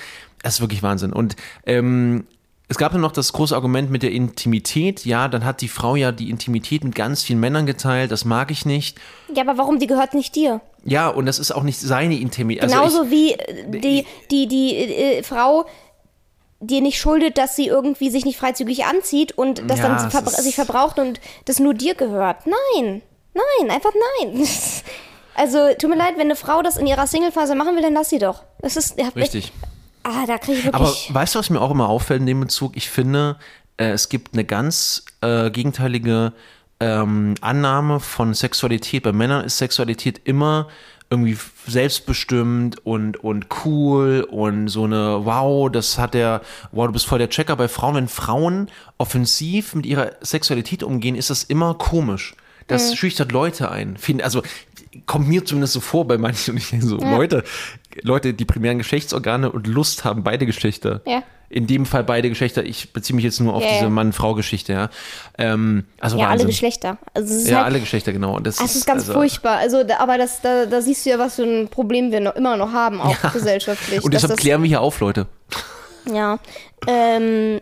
es ist wirklich Wahnsinn. Und ähm, es gab ja noch das große Argument mit der Intimität. Ja, dann hat die Frau ja die Intimität mit ganz vielen Männern geteilt. Das mag ich nicht. Ja, aber warum? Die gehört nicht dir. Ja, und das ist auch nicht seine Intimität. Also Genauso ich, wie äh, die, die, die äh, Frau dir nicht schuldet, dass sie irgendwie sich nicht freizügig anzieht und das Ja, dann verbra- sich verbraucht und das nur dir gehört. Nein, nein, einfach nein. Also, tut mir leid, wenn eine Frau das in ihrer Single-Phase machen will, dann lass sie doch. Das ist ja, Richtig. Ah, da kriege ich Aber wirklich. weißt du, was mir auch immer auffällt in dem Bezug? Ich finde, äh, es gibt eine ganz äh, gegenteilige ähm, Annahme von Sexualität. Bei Männern ist Sexualität immer irgendwie selbstbestimmt und, und cool und so eine, wow, das hat der, wow, du bist voll der Checker. Bei Frauen, wenn Frauen offensiv mit ihrer Sexualität umgehen, ist das immer komisch. Das schüchtert Leute ein. Also kommt mir zumindest so vor bei manchen und ich denke so, Leute, Leute, die primären Geschlechtsorgane und Lust haben beide Geschlechter. Ja. In dem Fall beide Geschlechter. Ich beziehe mich jetzt nur auf Ja, diese ja. Mann-Frau-Geschichte, ja. Ähm, also ja, alle. Geschlechter. Also, ist Ja, halt, alle Geschlechter, genau. Und das, Es ist ganz also, furchtbar. Also, aber das, da, da siehst du ja, was für ein Problem wir noch, immer noch haben, auch gesellschaftlich. Und deshalb das, klären wir hier auf, Leute. Ja. Ähm,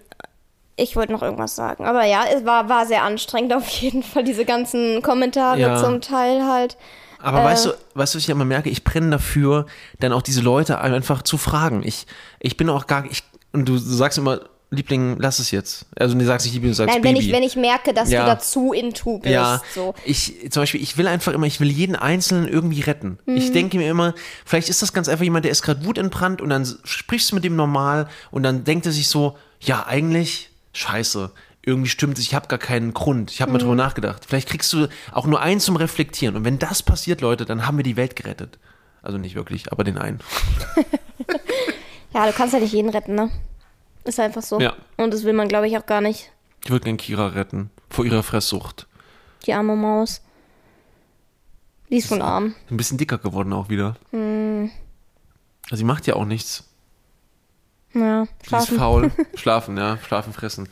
ich wollte noch irgendwas sagen. Aber ja, es war, war sehr anstrengend auf jeden Fall, diese ganzen Kommentare Ja. zum Teil halt. Aber weißt du, weißt du, was ich immer merke? Ich brenne dafür, dann auch diese Leute einfach zu fragen. Ich, ich bin auch gar, ich, und du sagst immer, Liebling, lass es jetzt. Also du sagst nicht Liebling, du sagst Nein, wenn Baby. ich, wenn ich merke, dass Ja. du dazu into bist. Ja, So. ich zum Beispiel, ich will einfach immer, ich will jeden Einzelnen irgendwie retten. Mhm. Ich denke mir immer, vielleicht ist das ganz einfach jemand, der ist gerade wutentbrannt und dann sprichst du mit dem normal und dann denkt er sich so, ja, eigentlich, scheiße, irgendwie stimmt es, ich habe gar keinen Grund, ich habe mal Mhm. drüber nachgedacht. Vielleicht kriegst du auch nur einen zum Reflektieren und wenn das passiert, Leute, dann haben wir die Welt gerettet. Also nicht wirklich, aber den einen. Ja, du kannst ja nicht jeden retten, ne? Ist einfach so. Ja. Und das will man, glaube ich, auch gar nicht. Ich würde gern Kira retten vor ihrer Fresssucht. Die arme Maus. Die ist von arm. Ein bisschen dicker geworden auch wieder. Hm. Also sie macht ja auch nichts. Ja, ist schlafen. faul. Schlafen, ja. Schlafen, fressen.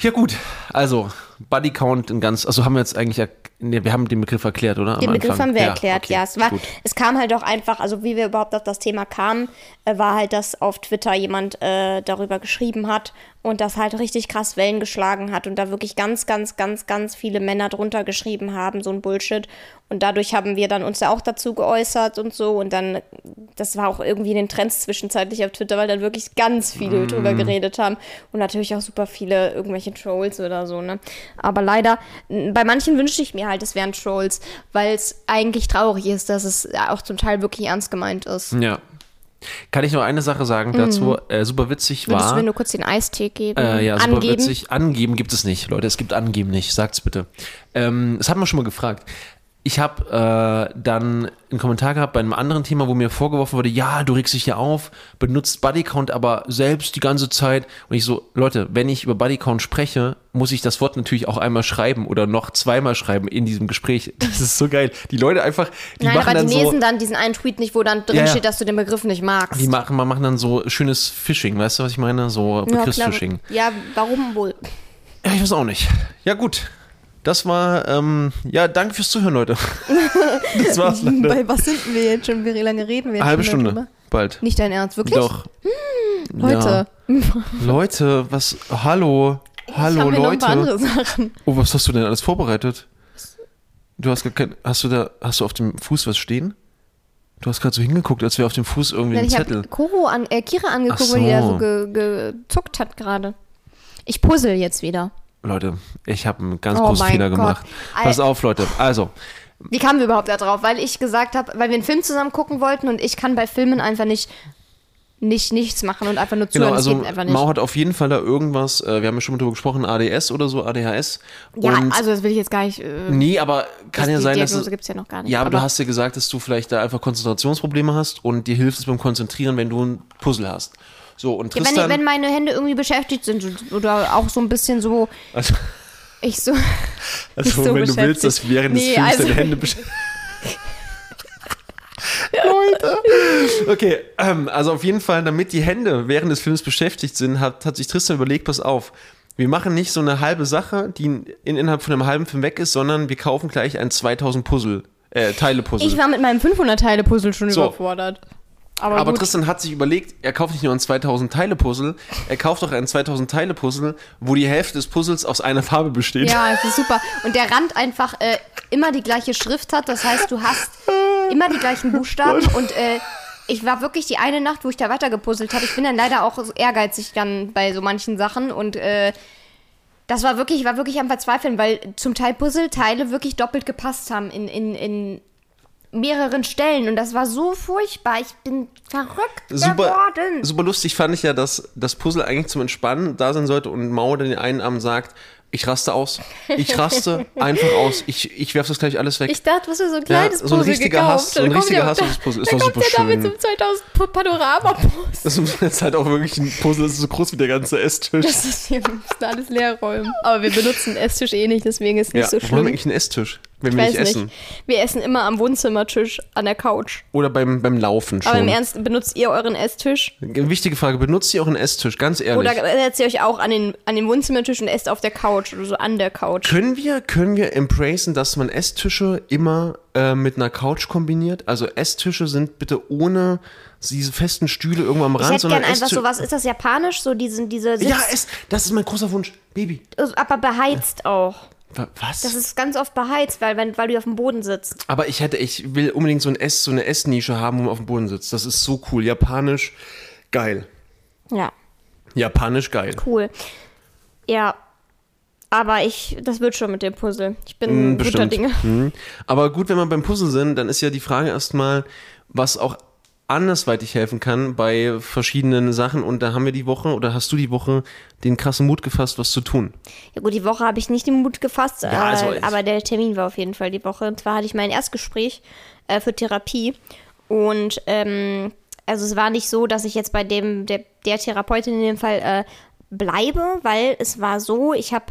Ja, gut. Also, Body Count in ganz. Also, haben wir jetzt eigentlich. Nee, wir haben den Begriff erklärt, oder? Am Den Begriff Anfang. haben wir Ja, erklärt, okay, ja. Es, war, Gut. es kam halt auch einfach, also wie wir überhaupt auf das Thema kamen, äh, war halt, dass auf Twitter jemand äh, darüber geschrieben hat und das halt richtig krass Wellen geschlagen hat und da wirklich ganz, ganz, ganz, ganz viele Männer drunter geschrieben haben, so ein Bullshit. Und dadurch haben wir dann uns ja auch dazu geäußert und so und dann, das war auch irgendwie in den Trends zwischenzeitlich auf Twitter, weil dann wirklich ganz viele Mhm. drüber geredet haben und natürlich auch super viele irgendwelche Trolls oder so, ne. Aber leider, bei manchen wünschte ich mir halt, es wären Trolls, weil es eigentlich traurig ist, dass es auch zum Teil wirklich ernst gemeint ist. Ja. Kann ich noch eine Sache sagen dazu? Äh, super witzig Mhm. Würdest du war. mir nur kurz den Eistee geben? Äh, ja, super angeben? witzig. Angeben gibt es nicht, Leute. Es gibt Angeben nicht. Sagt's bitte. Ähm, das haben wir schon mal gefragt. Ich habe äh, dann einen Kommentar gehabt bei einem anderen Thema, wo mir vorgeworfen wurde, ja, du regst dich ja auf, benutzt Bodycount aber selbst die ganze Zeit. Und ich so, Leute, wenn ich über Bodycount spreche, muss ich das Wort natürlich auch einmal schreiben oder noch zweimal schreiben in diesem Gespräch. Das ist so geil. Die Leute einfach, die Nein, machen aber dann die so, lesen dann diesen einen Tweet nicht, wo dann drin Ja, ja. steht, dass du den Begriff nicht magst. die machen, man machen dann so schönes Phishing, weißt du, was ich meine? So ja. Begriffsphishing. ja, warum wohl? Ja, ich weiß auch nicht. Ja, gut. Das war, ähm, ja, danke fürs Zuhören, Leute. das war's, Leute. Bei was sind wir jetzt schon? Wie lange reden wir jetzt Halbe schon Stunde. darüber? Bald. Nicht dein Ernst, wirklich? Doch. Leute, Ja. Leute, was, hallo. Hallo, Leute. Oh, was hast du denn alles vorbereitet? Du hast gar kein, hast du da, hast du auf dem Fuß was stehen? Du hast gerade so hingeguckt, als wäre auf dem Fuß irgendwie Nein, ein ich Zettel. habe Koro an, äh, Kira angeguckt, Ach weil die da so. so ge, gezuckt hat gerade. Ich puzzle jetzt wieder. Leute, ich habe einen ganz Oh großen Fehler Gott. gemacht. Pass auf, Leute. Also, Wie kamen wir überhaupt da drauf? Weil ich gesagt habe, weil wir einen Film zusammen gucken wollten und ich kann bei Filmen einfach nicht, nicht nichts machen und einfach nur zuhören. Genau, also das einfach. Mau hat auf jeden Fall da irgendwas, äh, wir haben ja schon mal drüber gesprochen, ADS oder so, ADHS. ja, und also das will ich jetzt gar nicht. Äh, nee, aber kann ja sein, dass Diagnose es, gibt es ja noch gar nicht. ja, aber, du hast ja gesagt, dass du vielleicht da einfach Konzentrationsprobleme hast und dir hilft es beim Konzentrieren, wenn du ein Puzzle hast. So, und ja, Tristan, wenn, wenn meine Hände irgendwie beschäftigt sind oder auch so ein bisschen so, also, ich so. also so wenn du willst, beschäftigt. dass während des Nee, Films also- deine Hände besch- Alter. Okay, ähm, also auf jeden Fall, damit die Hände während des Films beschäftigt sind, hat, hat sich Tristan überlegt, pass auf, wir machen nicht so eine halbe Sache, die in, innerhalb von einem halben Film weg ist, sondern wir kaufen gleich ein 2000 Puzzle, äh, Teile-Puzzle. Ich war mit meinem 500-Teile-Puzzle schon So. überfordert. Aber, Aber. Tristan hat sich überlegt, er kauft nicht nur ein 2000 Teile Puzzle, er kauft auch ein 2000 Teile Puzzle, wo die Hälfte des Puzzles aus einer Farbe besteht. Ja, es ist super. Und der Rand einfach äh, immer die gleiche Schrift hat. Das heißt, du hast immer die gleichen Buchstaben. Und äh, ich war wirklich die eine Nacht, wo ich da weiter gepuzzelt habe. Ich bin dann leider auch so ehrgeizig dann bei so manchen Sachen. Und äh, das war wirklich, ich war wirklich am Verzweifeln, weil zum Teil Puzzleteile wirklich doppelt gepasst haben in, in, in mehreren Stellen. Und das war so furchtbar. Ich bin verrückt Super, geworden. super lustig fand ich ja, dass das Puzzle eigentlich zum Entspannen da sein sollte und Mauer dann den einen Abend sagt, ich raste aus. Ich raste einfach aus. Ich, ich werf das gleich alles weg. Ich dachte, hast dir so ein Ja, kleines so ein Puzzle richtiger gekauft. Hass, so ein richtiger Hass auf das Puzzle. Es war kommt super da schön. so einem 2000 Panorama-Post. das ist jetzt halt auch wirklich ein Puzzle, das ist so groß wie der ganze Esstisch. Das ist hier, wir müssen alles leer räumen. Aber wir benutzen Esstisch eh nicht, deswegen ist nicht ja, so warum haben wir schlimm. eigentlich einen Esstisch, wenn Ich wir weiß nicht essen? Wir essen immer am Wohnzimmertisch an der Couch. Oder beim, beim Laufen schon. Aber im Ernst, benutzt ihr euren Esstisch? Wichtige Frage, benutzt ihr auch einen Esstisch? Ganz ehrlich. Oder setzt ihr euch auch an den, an den Wohnzimmertisch und esst auf der Couch oder so an der Couch? Können wir, können wir embracen, dass man Esstische immer äh, mit einer Couch kombiniert? Also Esstische sind bitte ohne diese festen Stühle irgendwo am Ich Rand, hätte sondern gern einfach so was, ist das japanisch? So diesen, diese Sitz, Ja, es, das ist mein großer Wunsch. Baby. aber beheizt auch. Wa- Was? Das ist ganz oft beheizt, weil, wenn, weil du auf dem Boden sitzt. Aber ich hätte, ich will unbedingt so ein Ess, so eine Essnische haben, wo man auf dem Boden sitzt. Das ist so cool. Japanisch geil. Ja, Japanisch geil. cool. Ja, aber ich, das wird schon mit dem Puzzle. Ich bin Hm, guter. Dinge. Mhm. Aber gut, wenn wir beim Puzzle sind, dann ist ja die Frage erstmal, was auch andersweitig helfen kann bei verschiedenen Sachen. Und da haben wir die Woche, oder hast du die Woche den krassen Mut gefasst, was zu tun? Ja gut, die Woche habe ich nicht den Mut gefasst, Ja, äh, also ich- aber der Termin war auf jeden Fall die Woche. Und zwar hatte ich mein Erstgespräch äh, für Therapie. Und ähm, also es war nicht so, dass ich jetzt bei dem der, der Therapeutin in dem Fall äh, bleibe, weil es war so, ich habe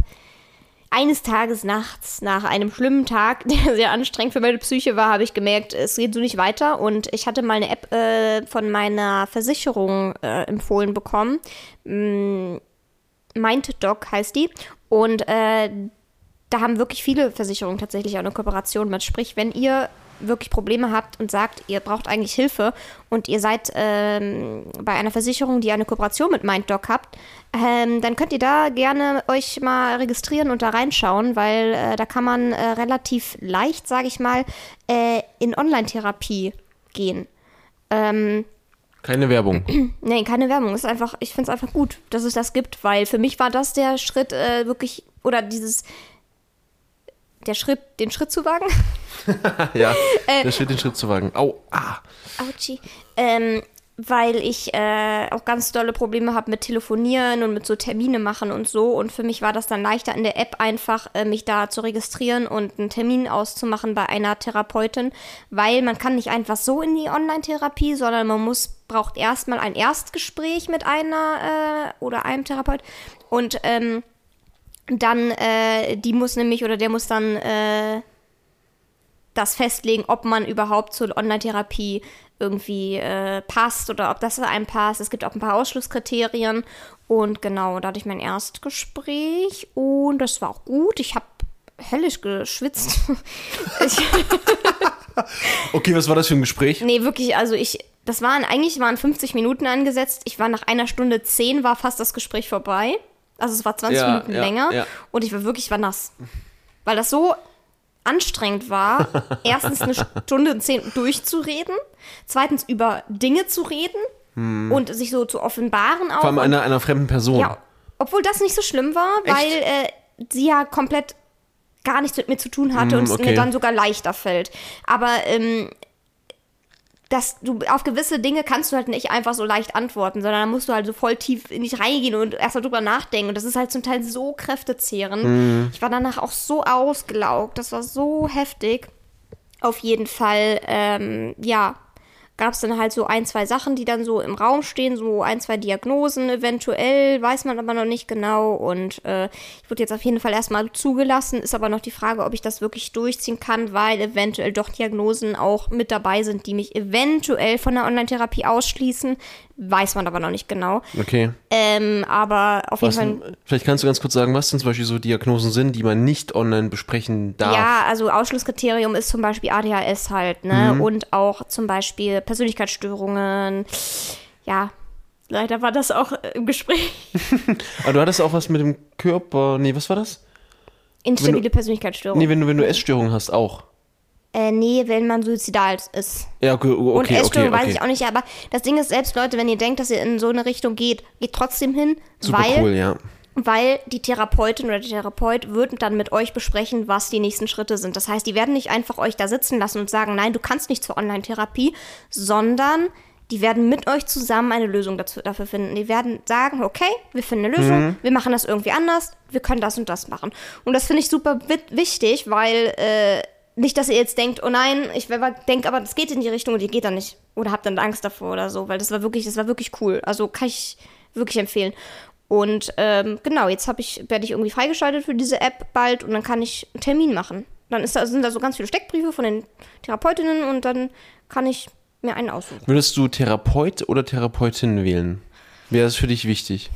eines Tages nachts nach einem schlimmen Tag, der sehr anstrengend für meine Psyche war, habe ich gemerkt, es geht so nicht weiter. Und ich hatte mal eine App äh, von meiner Versicherung äh, empfohlen bekommen. MindDoc heißt die. Und äh, da haben wirklich viele Versicherungen tatsächlich auch eine Kooperation mit. Sprich, wenn ihr wirklich Probleme habt und sagt, ihr braucht eigentlich Hilfe und ihr seid ähm, bei einer Versicherung, die eine Kooperation mit MindDoc habt, ähm, dann könnt ihr da gerne euch mal registrieren und da reinschauen, weil äh, da kann man äh, relativ leicht, sage ich mal, äh, in Online-Therapie gehen. Ähm, Keine Werbung. Nee, keine Werbung. Ist einfach, ich finde es einfach gut, dass es das gibt, weil für mich war das der Schritt äh, wirklich, oder dieses, der Schritt, den Schritt zu wagen. ja, Äh, da steht den Schritt zu wagen. Au, ah. Autschi. Ähm, weil ich äh, auch ganz dolle Probleme habe mit Telefonieren und mit so Termine machen und so. Und für mich war das dann leichter in der App einfach, äh, mich da zu registrieren und einen Termin auszumachen bei einer Therapeutin, weil man kann nicht einfach so in die Online-Therapie, sondern man muss, braucht erstmal ein Erstgespräch mit einer äh, oder einem Therapeut. Und ähm, dann, äh, die muss nämlich oder der muss dann äh, das festlegen, ob man überhaupt zur Online-Therapie irgendwie äh, passt oder ob das einem passt. Es gibt auch ein paar Ausschlusskriterien. Und genau, da hatte ich mein Erstgespräch und das war auch gut. Ich habe höllisch geschwitzt. Okay, was war das für ein Gespräch? nee, wirklich, also ich, das waren, eigentlich waren 50 Minuten angesetzt. Ich war nach einer Stunde 10, war fast das Gespräch vorbei. Also es war 20 Ja, Minuten ja, länger. ja. Und ich war wirklich, ich war nass. Weil das so anstrengend war, erstens eine Stunde und zehn durchzureden, zweitens über Dinge zu reden und sich so zu offenbaren auch. Hm. Vor allem einer, einer fremden Person. ja, obwohl das nicht so schlimm war, Echt? weil äh, sie ja komplett gar nichts mit mir zu tun hatte Mm, und es okay. mir dann sogar leichter fällt. Aber ähm, dass du auf gewisse Dinge kannst du halt nicht einfach so leicht antworten, sondern da musst du halt so voll tief in dich reingehen und erstmal drüber nachdenken. Und das ist halt zum Teil so kräftezehrend. Mhm. Ich war danach auch so ausgelaugt. Das war so heftig. Auf jeden Fall, ähm, ja, gab es dann halt so ein, zwei Sachen, die dann so im Raum stehen, so ein, zwei Diagnosen eventuell, weiß man aber noch nicht genau. Und äh, ich wurde jetzt auf jeden Fall erstmal zugelassen, ist aber noch die Frage, ob ich das wirklich durchziehen kann, weil eventuell doch Diagnosen auch mit dabei sind, die mich eventuell von der Online-Therapie ausschließen. Weiß man aber noch nicht genau. Okay. Ähm, aber auf jeden Was, Fall. vielleicht kannst du ganz kurz sagen, was denn zum Beispiel so Diagnosen sind, die man nicht online besprechen darf. Ja, also Ausschlusskriterium ist zum Beispiel ADHS halt, ne? Mhm. Und auch zum Beispiel Persönlichkeitsstörungen. Ja, leider war das auch äh, im Gespräch. Aber du hattest auch was mit dem Körper. Nee, was war das? Instabile Persönlichkeitsstörung. Nee, wenn du, wenn du Essstörungen hast, auch. Äh, nee, wenn man suizidal ist. Ja, okay, okay, Und Essstörung okay. weiß ich auch nicht, aber das Ding ist selbst, Leute, wenn ihr denkt, dass ihr in so eine Richtung geht, geht trotzdem hin, Super weil, cool, ja. weil die Therapeutin oder der Therapeut wird dann mit euch besprechen, was die nächsten Schritte sind. Das heißt, die werden nicht einfach euch da sitzen lassen und sagen, nein, du kannst nicht zur Online-Therapie, sondern die werden mit euch zusammen eine Lösung dazu, dafür finden. Die werden sagen, okay, wir finden eine Lösung, wir machen das irgendwie anders, wir können das und das machen. Und das finde ich super wi- wichtig, weil äh, nicht, dass ihr jetzt denkt, oh nein, ich denke, aber das geht in die Richtung und ihr geht da nicht. Oder habt dann Angst davor oder so, weil das war wirklich, das war wirklich cool. Also kann ich wirklich empfehlen. Und ähm, genau, jetzt habe ich, werde ich irgendwie freigeschaltet für diese App bald und dann kann ich einen Termin machen. Dann ist da, sind da so ganz viele Steckbriefe von den Therapeutinnen und dann kann ich mir einen aussuchen. Würdest du Therapeut oder Therapeutin wählen? Wäre das für dich wichtig?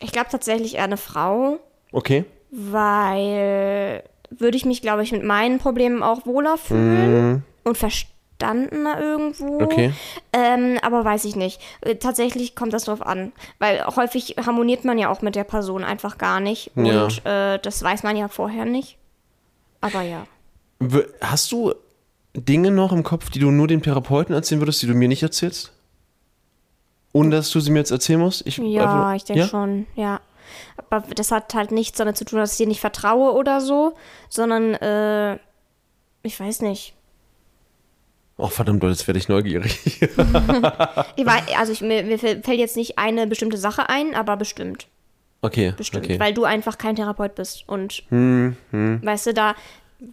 Ich glaube tatsächlich eher eine Frau, Okay. weil würde ich mich, glaube ich, mit meinen Problemen auch wohler fühlen und verstandener irgendwo. Okay. Ähm, aber weiß ich nicht. Äh, Tatsächlich kommt das drauf an. Weil häufig harmoniert man ja auch mit der Person einfach gar nicht. Ja. Und äh, das weiß man ja vorher nicht. Aber ja. Hast du Dinge noch im Kopf, die du nur dem Therapeuten erzählen würdest, die du mir nicht erzählst? Ohne dass du sie mir jetzt erzählen musst? Ich, Ja, einfach- ich denke ja? schon, ja. Aber das hat halt nichts damit zu tun, dass ich dir nicht vertraue oder so, sondern, äh, ich weiß nicht. Oh, verdammt, jetzt werde ich neugierig. Ich weiß, also ich, mir, mir fällt jetzt nicht eine bestimmte Sache ein, aber bestimmt. Okay, Bestimmt. okay. Weil du einfach kein Therapeut bist. Und weißt du, da,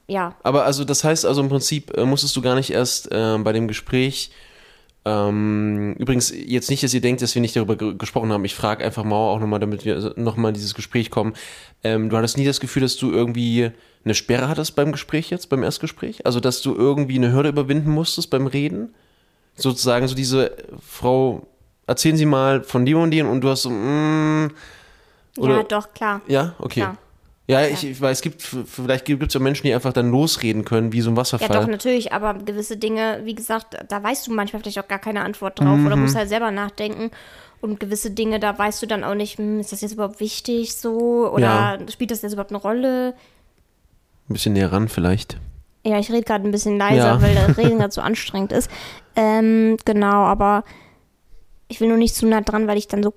ja. Aber also das heißt also im Prinzip äh, musstest du gar nicht erst äh, bei dem Gespräch ähm, übrigens jetzt nicht, dass ihr denkt, dass wir nicht darüber ge gesprochen haben. Ich frage einfach mal auch nochmal, damit wir nochmal in dieses Gespräch kommen. Ähm, du hattest nie das Gefühl, dass du irgendwie eine Sperre hattest beim Gespräch jetzt, beim Erstgespräch? Also dass du irgendwie eine Hürde überwinden musstest beim Reden? Sozusagen so diese Frau, erzählen Sie mal von dem und dem und du hast so, mm, Oder- ja, doch, klar. ja, okay. Klar. Ja, ich, ich weiß, es gibt, vielleicht gibt es ja Menschen, die einfach dann losreden können, wie so ein Ja, Wasserfall. doch, natürlich, aber gewisse Dinge, wie gesagt, da weißt du manchmal vielleicht auch gar keine Antwort drauf oder Mhm. musst halt selber nachdenken. Und gewisse Dinge, da weißt du dann auch nicht, hm, ist das jetzt überhaupt wichtig so? Oder spielt das jetzt überhaupt eine Rolle? Ein bisschen näher ran vielleicht. Ja, ich rede gerade ein bisschen leiser, Ja. weil das Reden gerade so anstrengend ist. Ähm, genau, aber ich will nur nicht zu nah dran, weil ich dann so.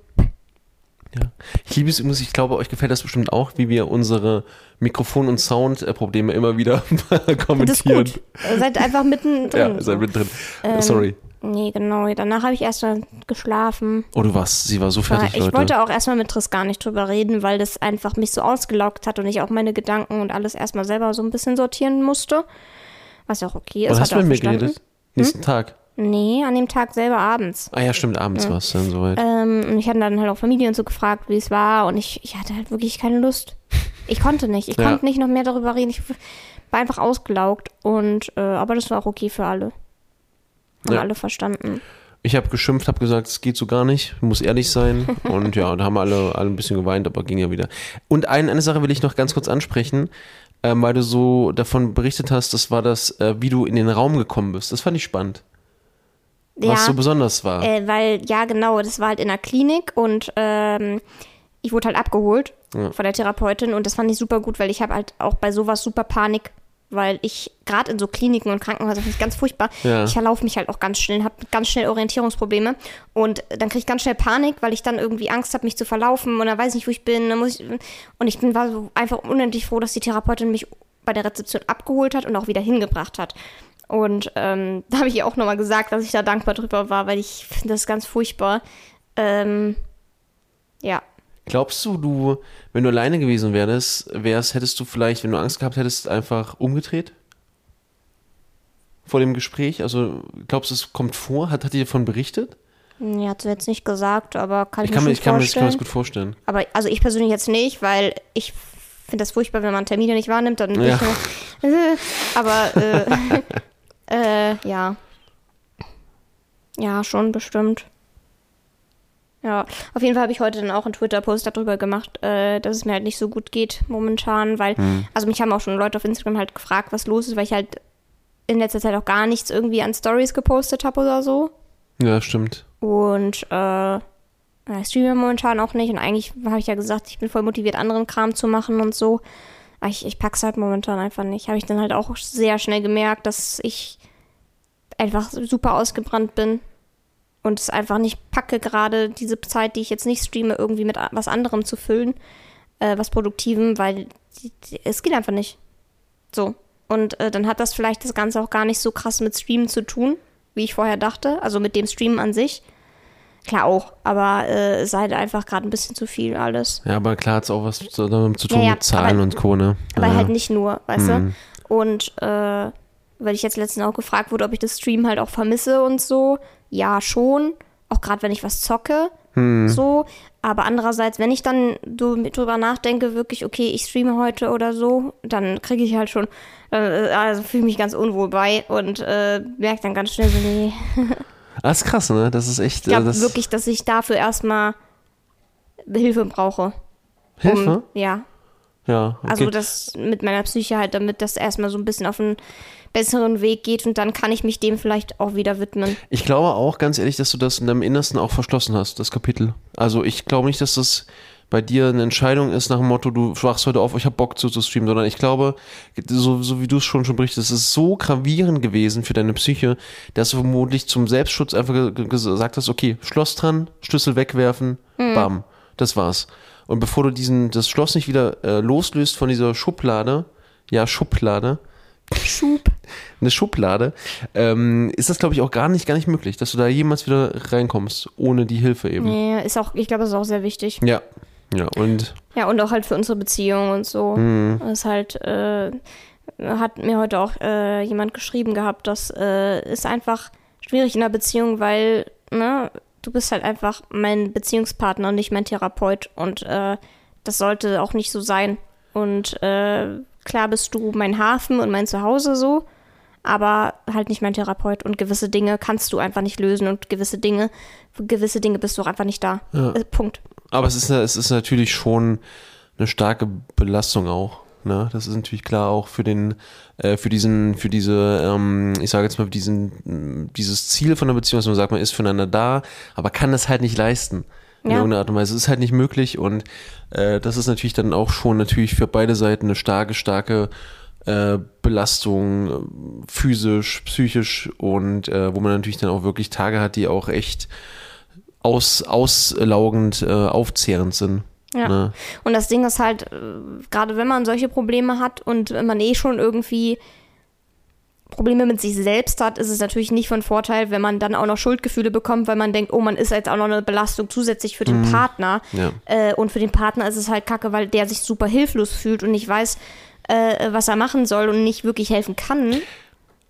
Ja. Ich liebe es übrigens, ich glaube, euch gefällt das bestimmt auch, wie wir unsere Mikrofon- und Soundprobleme immer wieder Das ist kommentieren. gut. Ihr Seid einfach mittendrin. Ja, seid mit drin. Ähm, Sorry. Nee, genau. Danach habe ich erstmal geschlafen. Oh, du warst, sie war so fertig, ich Leute. wollte auch erstmal mit Triss gar nicht drüber reden, weil das einfach mich so ausgelaugt hat und ich auch meine Gedanken und alles erstmal selber so ein bisschen sortieren musste. Was ja auch okay ist. Hat hast du mit mir verstanden. geredet? Nächsten Tag. Nee, an dem Tag selber abends. Ah ja, stimmt, abends war es dann soweit. Ähm, und ich hatte dann halt auch Familie und so gefragt, wie es war. Und ich, ich hatte halt wirklich keine Lust. Ich konnte nicht. Ich Ja. konnte nicht noch mehr darüber reden. Ich war einfach ausgelaugt. Und, äh, aber das war auch okay für alle. Haben Ja. alle verstanden. Ich habe geschimpft, habe gesagt, es geht so gar nicht, muss ehrlich sein. Und ja, da haben alle, alle ein bisschen geweint, aber ging ja wieder. Und ein, eine Sache will ich noch ganz kurz ansprechen, ähm, weil du so davon berichtet hast, das war das, äh, wie du in den Raum gekommen bist. Das fand ich spannend. Was so besonders war. Äh, weil, ja, genau, das war halt in der Klinik und ähm, ich wurde halt abgeholt Ja. von der Therapeutin und das fand ich super gut, weil ich habe halt auch bei sowas super Panik, weil ich gerade in so Kliniken und Krankenhäusern finde ich ganz furchtbar. Ja. Ich verlaufe mich halt auch ganz schnell, habe ganz schnell Orientierungsprobleme und dann kriege ich ganz schnell Panik, weil ich dann irgendwie Angst habe, mich zu verlaufen und dann weiß ich nicht, wo ich bin. Dann muss ich, und ich bin war so einfach unendlich froh, dass die Therapeutin mich bei der Rezeption abgeholt hat und auch wieder hingebracht hat. Und ähm, da habe ich ihr auch nochmal gesagt, dass ich da dankbar drüber war, weil ich finde das ganz furchtbar. Ähm, ja. Glaubst du, du, wenn du alleine gewesen wärst, wärst, hättest du vielleicht, wenn du Angst gehabt hättest, einfach umgedreht? vor dem Gespräch? Also glaubst du, es kommt vor? Hat, hat die davon berichtet? Nee, hat sie jetzt nicht gesagt, aber kann ich, Ich kann, mir, ich, kann mir, ich kann mir das gut vorstellen. Aber also ich persönlich jetzt nicht, weil ich finde das furchtbar, wenn man Termine nicht wahrnimmt, dann Ja. ich nur, äh, aber äh, äh, ja. Ja, schon bestimmt. Ja, auf jeden Fall habe ich heute dann auch einen Twitter-Post darüber gemacht, äh, dass es mir halt nicht so gut geht momentan, weil, also mich haben auch schon Leute auf Instagram halt gefragt, was los ist, weil ich halt in letzter Zeit auch gar nichts irgendwie an Stories gepostet habe oder so. Ja, stimmt. Und äh, ich streame momentan auch nicht. Und eigentlich habe ich ja gesagt, ich bin voll motiviert, anderen Kram zu machen und so. Aber ich, ich pack's halt momentan einfach nicht. Habe ich dann halt auch sehr schnell gemerkt, dass ich einfach super ausgebrannt bin. Und es einfach nicht packe, gerade diese Zeit, die ich jetzt nicht streame, irgendwie mit was anderem zu füllen. Äh, was Produktivem, weil die, die, es geht einfach nicht. So. Und äh, dann hat das vielleicht das Ganze auch gar nicht so krass mit Streamen zu tun, wie ich vorher dachte. Also mit dem Streamen an sich. Klar auch, aber äh, es ist halt einfach gerade ein bisschen zu viel alles. Ja, aber klar hat es auch was zu, damit zu tun Ja, ja, mit Zahlen aber- und Co. Ne? Aber ja. halt nicht nur, weißt Mhm. du? Und äh, weil ich jetzt letztens auch gefragt wurde, ob ich das Stream halt auch vermisse und so. Ja, schon. Auch gerade wenn ich was zocke. Mhm. So. Aber andererseits, wenn ich dann so mit drüber nachdenke, wirklich, okay, ich streame heute oder so, dann kriege ich halt schon, äh, also fühle mich ganz unwohl bei und äh, merke dann ganz schnell so, nee. Ah, ist krass, ne? Das ist echt. Ich glaube äh, das wirklich, dass ich dafür erstmal Hilfe brauche. Hilfe? Um, ja. Ja. Okay. Also das mit meiner Psyche halt, damit das erstmal so ein bisschen auf einen besseren Weg geht und dann kann ich mich dem vielleicht auch wieder widmen. Ich glaube auch, ganz ehrlich, dass du das in deinem Innersten auch verschlossen hast, das Kapitel. Also ich glaube nicht, dass das bei dir eine Entscheidung ist nach dem Motto, du wachst heute auf, ich habe Bock zu, zu streamen, sondern ich glaube, so, so wie du es schon schon berichtest, es ist so gravierend gewesen für deine Psyche, dass du vermutlich zum Selbstschutz einfach ge- ge- gesagt hast, okay, Schloss dran, Schlüssel wegwerfen, bam, das war's. Und bevor du diesen, das Schloss nicht wieder äh, loslöst von dieser Schublade, ja, Schublade, Schub. eine Schublade, ähm, ist das, glaube ich, auch gar nicht, gar nicht möglich, dass du da jemals wieder reinkommst, ohne die Hilfe eben. Nee, ist auch, ich glaube, das ist auch sehr wichtig. Ja. Ja, und Ja, und auch halt für unsere Beziehung und so. Mhm. Das ist halt, äh, hat mir heute auch äh, jemand geschrieben gehabt, das äh, ist einfach schwierig in der Beziehung, weil, ne, du bist halt einfach mein Beziehungspartner und nicht mein Therapeut und äh, das sollte auch nicht so sein. Und äh, klar bist du mein Hafen und mein Zuhause so, aber halt nicht mein Therapeut und gewisse Dinge kannst du einfach nicht lösen und gewisse Dinge, für gewisse Dinge bist du auch einfach nicht da. Äh, Punkt. aber es ist, es ist natürlich schon eine starke Belastung auch. Ne? Das ist natürlich klar auch für den, äh, für diesen, für diese, ähm, ich sage jetzt mal, diesen, dieses Ziel von der Beziehung, dass man sagt, man ist füreinander da, aber kann das halt nicht leisten. In Ja. irgendeiner Art und Weise. Es ist halt nicht möglich und äh, das ist natürlich dann auch schon natürlich für beide Seiten eine starke, starke äh, Belastung, äh, physisch, psychisch und äh, wo man natürlich dann auch wirklich Tage hat, die auch echt aus, auslaugend, äh, aufzehrend sind. Ja. Ne? Und das Ding ist halt, äh, gerade wenn man solche Probleme hat und man eh schon irgendwie Probleme mit sich selbst hat, ist es natürlich nicht von Vorteil, wenn man dann auch noch Schuldgefühle bekommt, weil man denkt, oh, man ist jetzt auch noch eine Belastung zusätzlich für den Partner. Ja. Äh, und für den Partner ist es halt kacke, weil der sich super hilflos fühlt und nicht weiß, äh, was er machen soll und nicht wirklich helfen kann.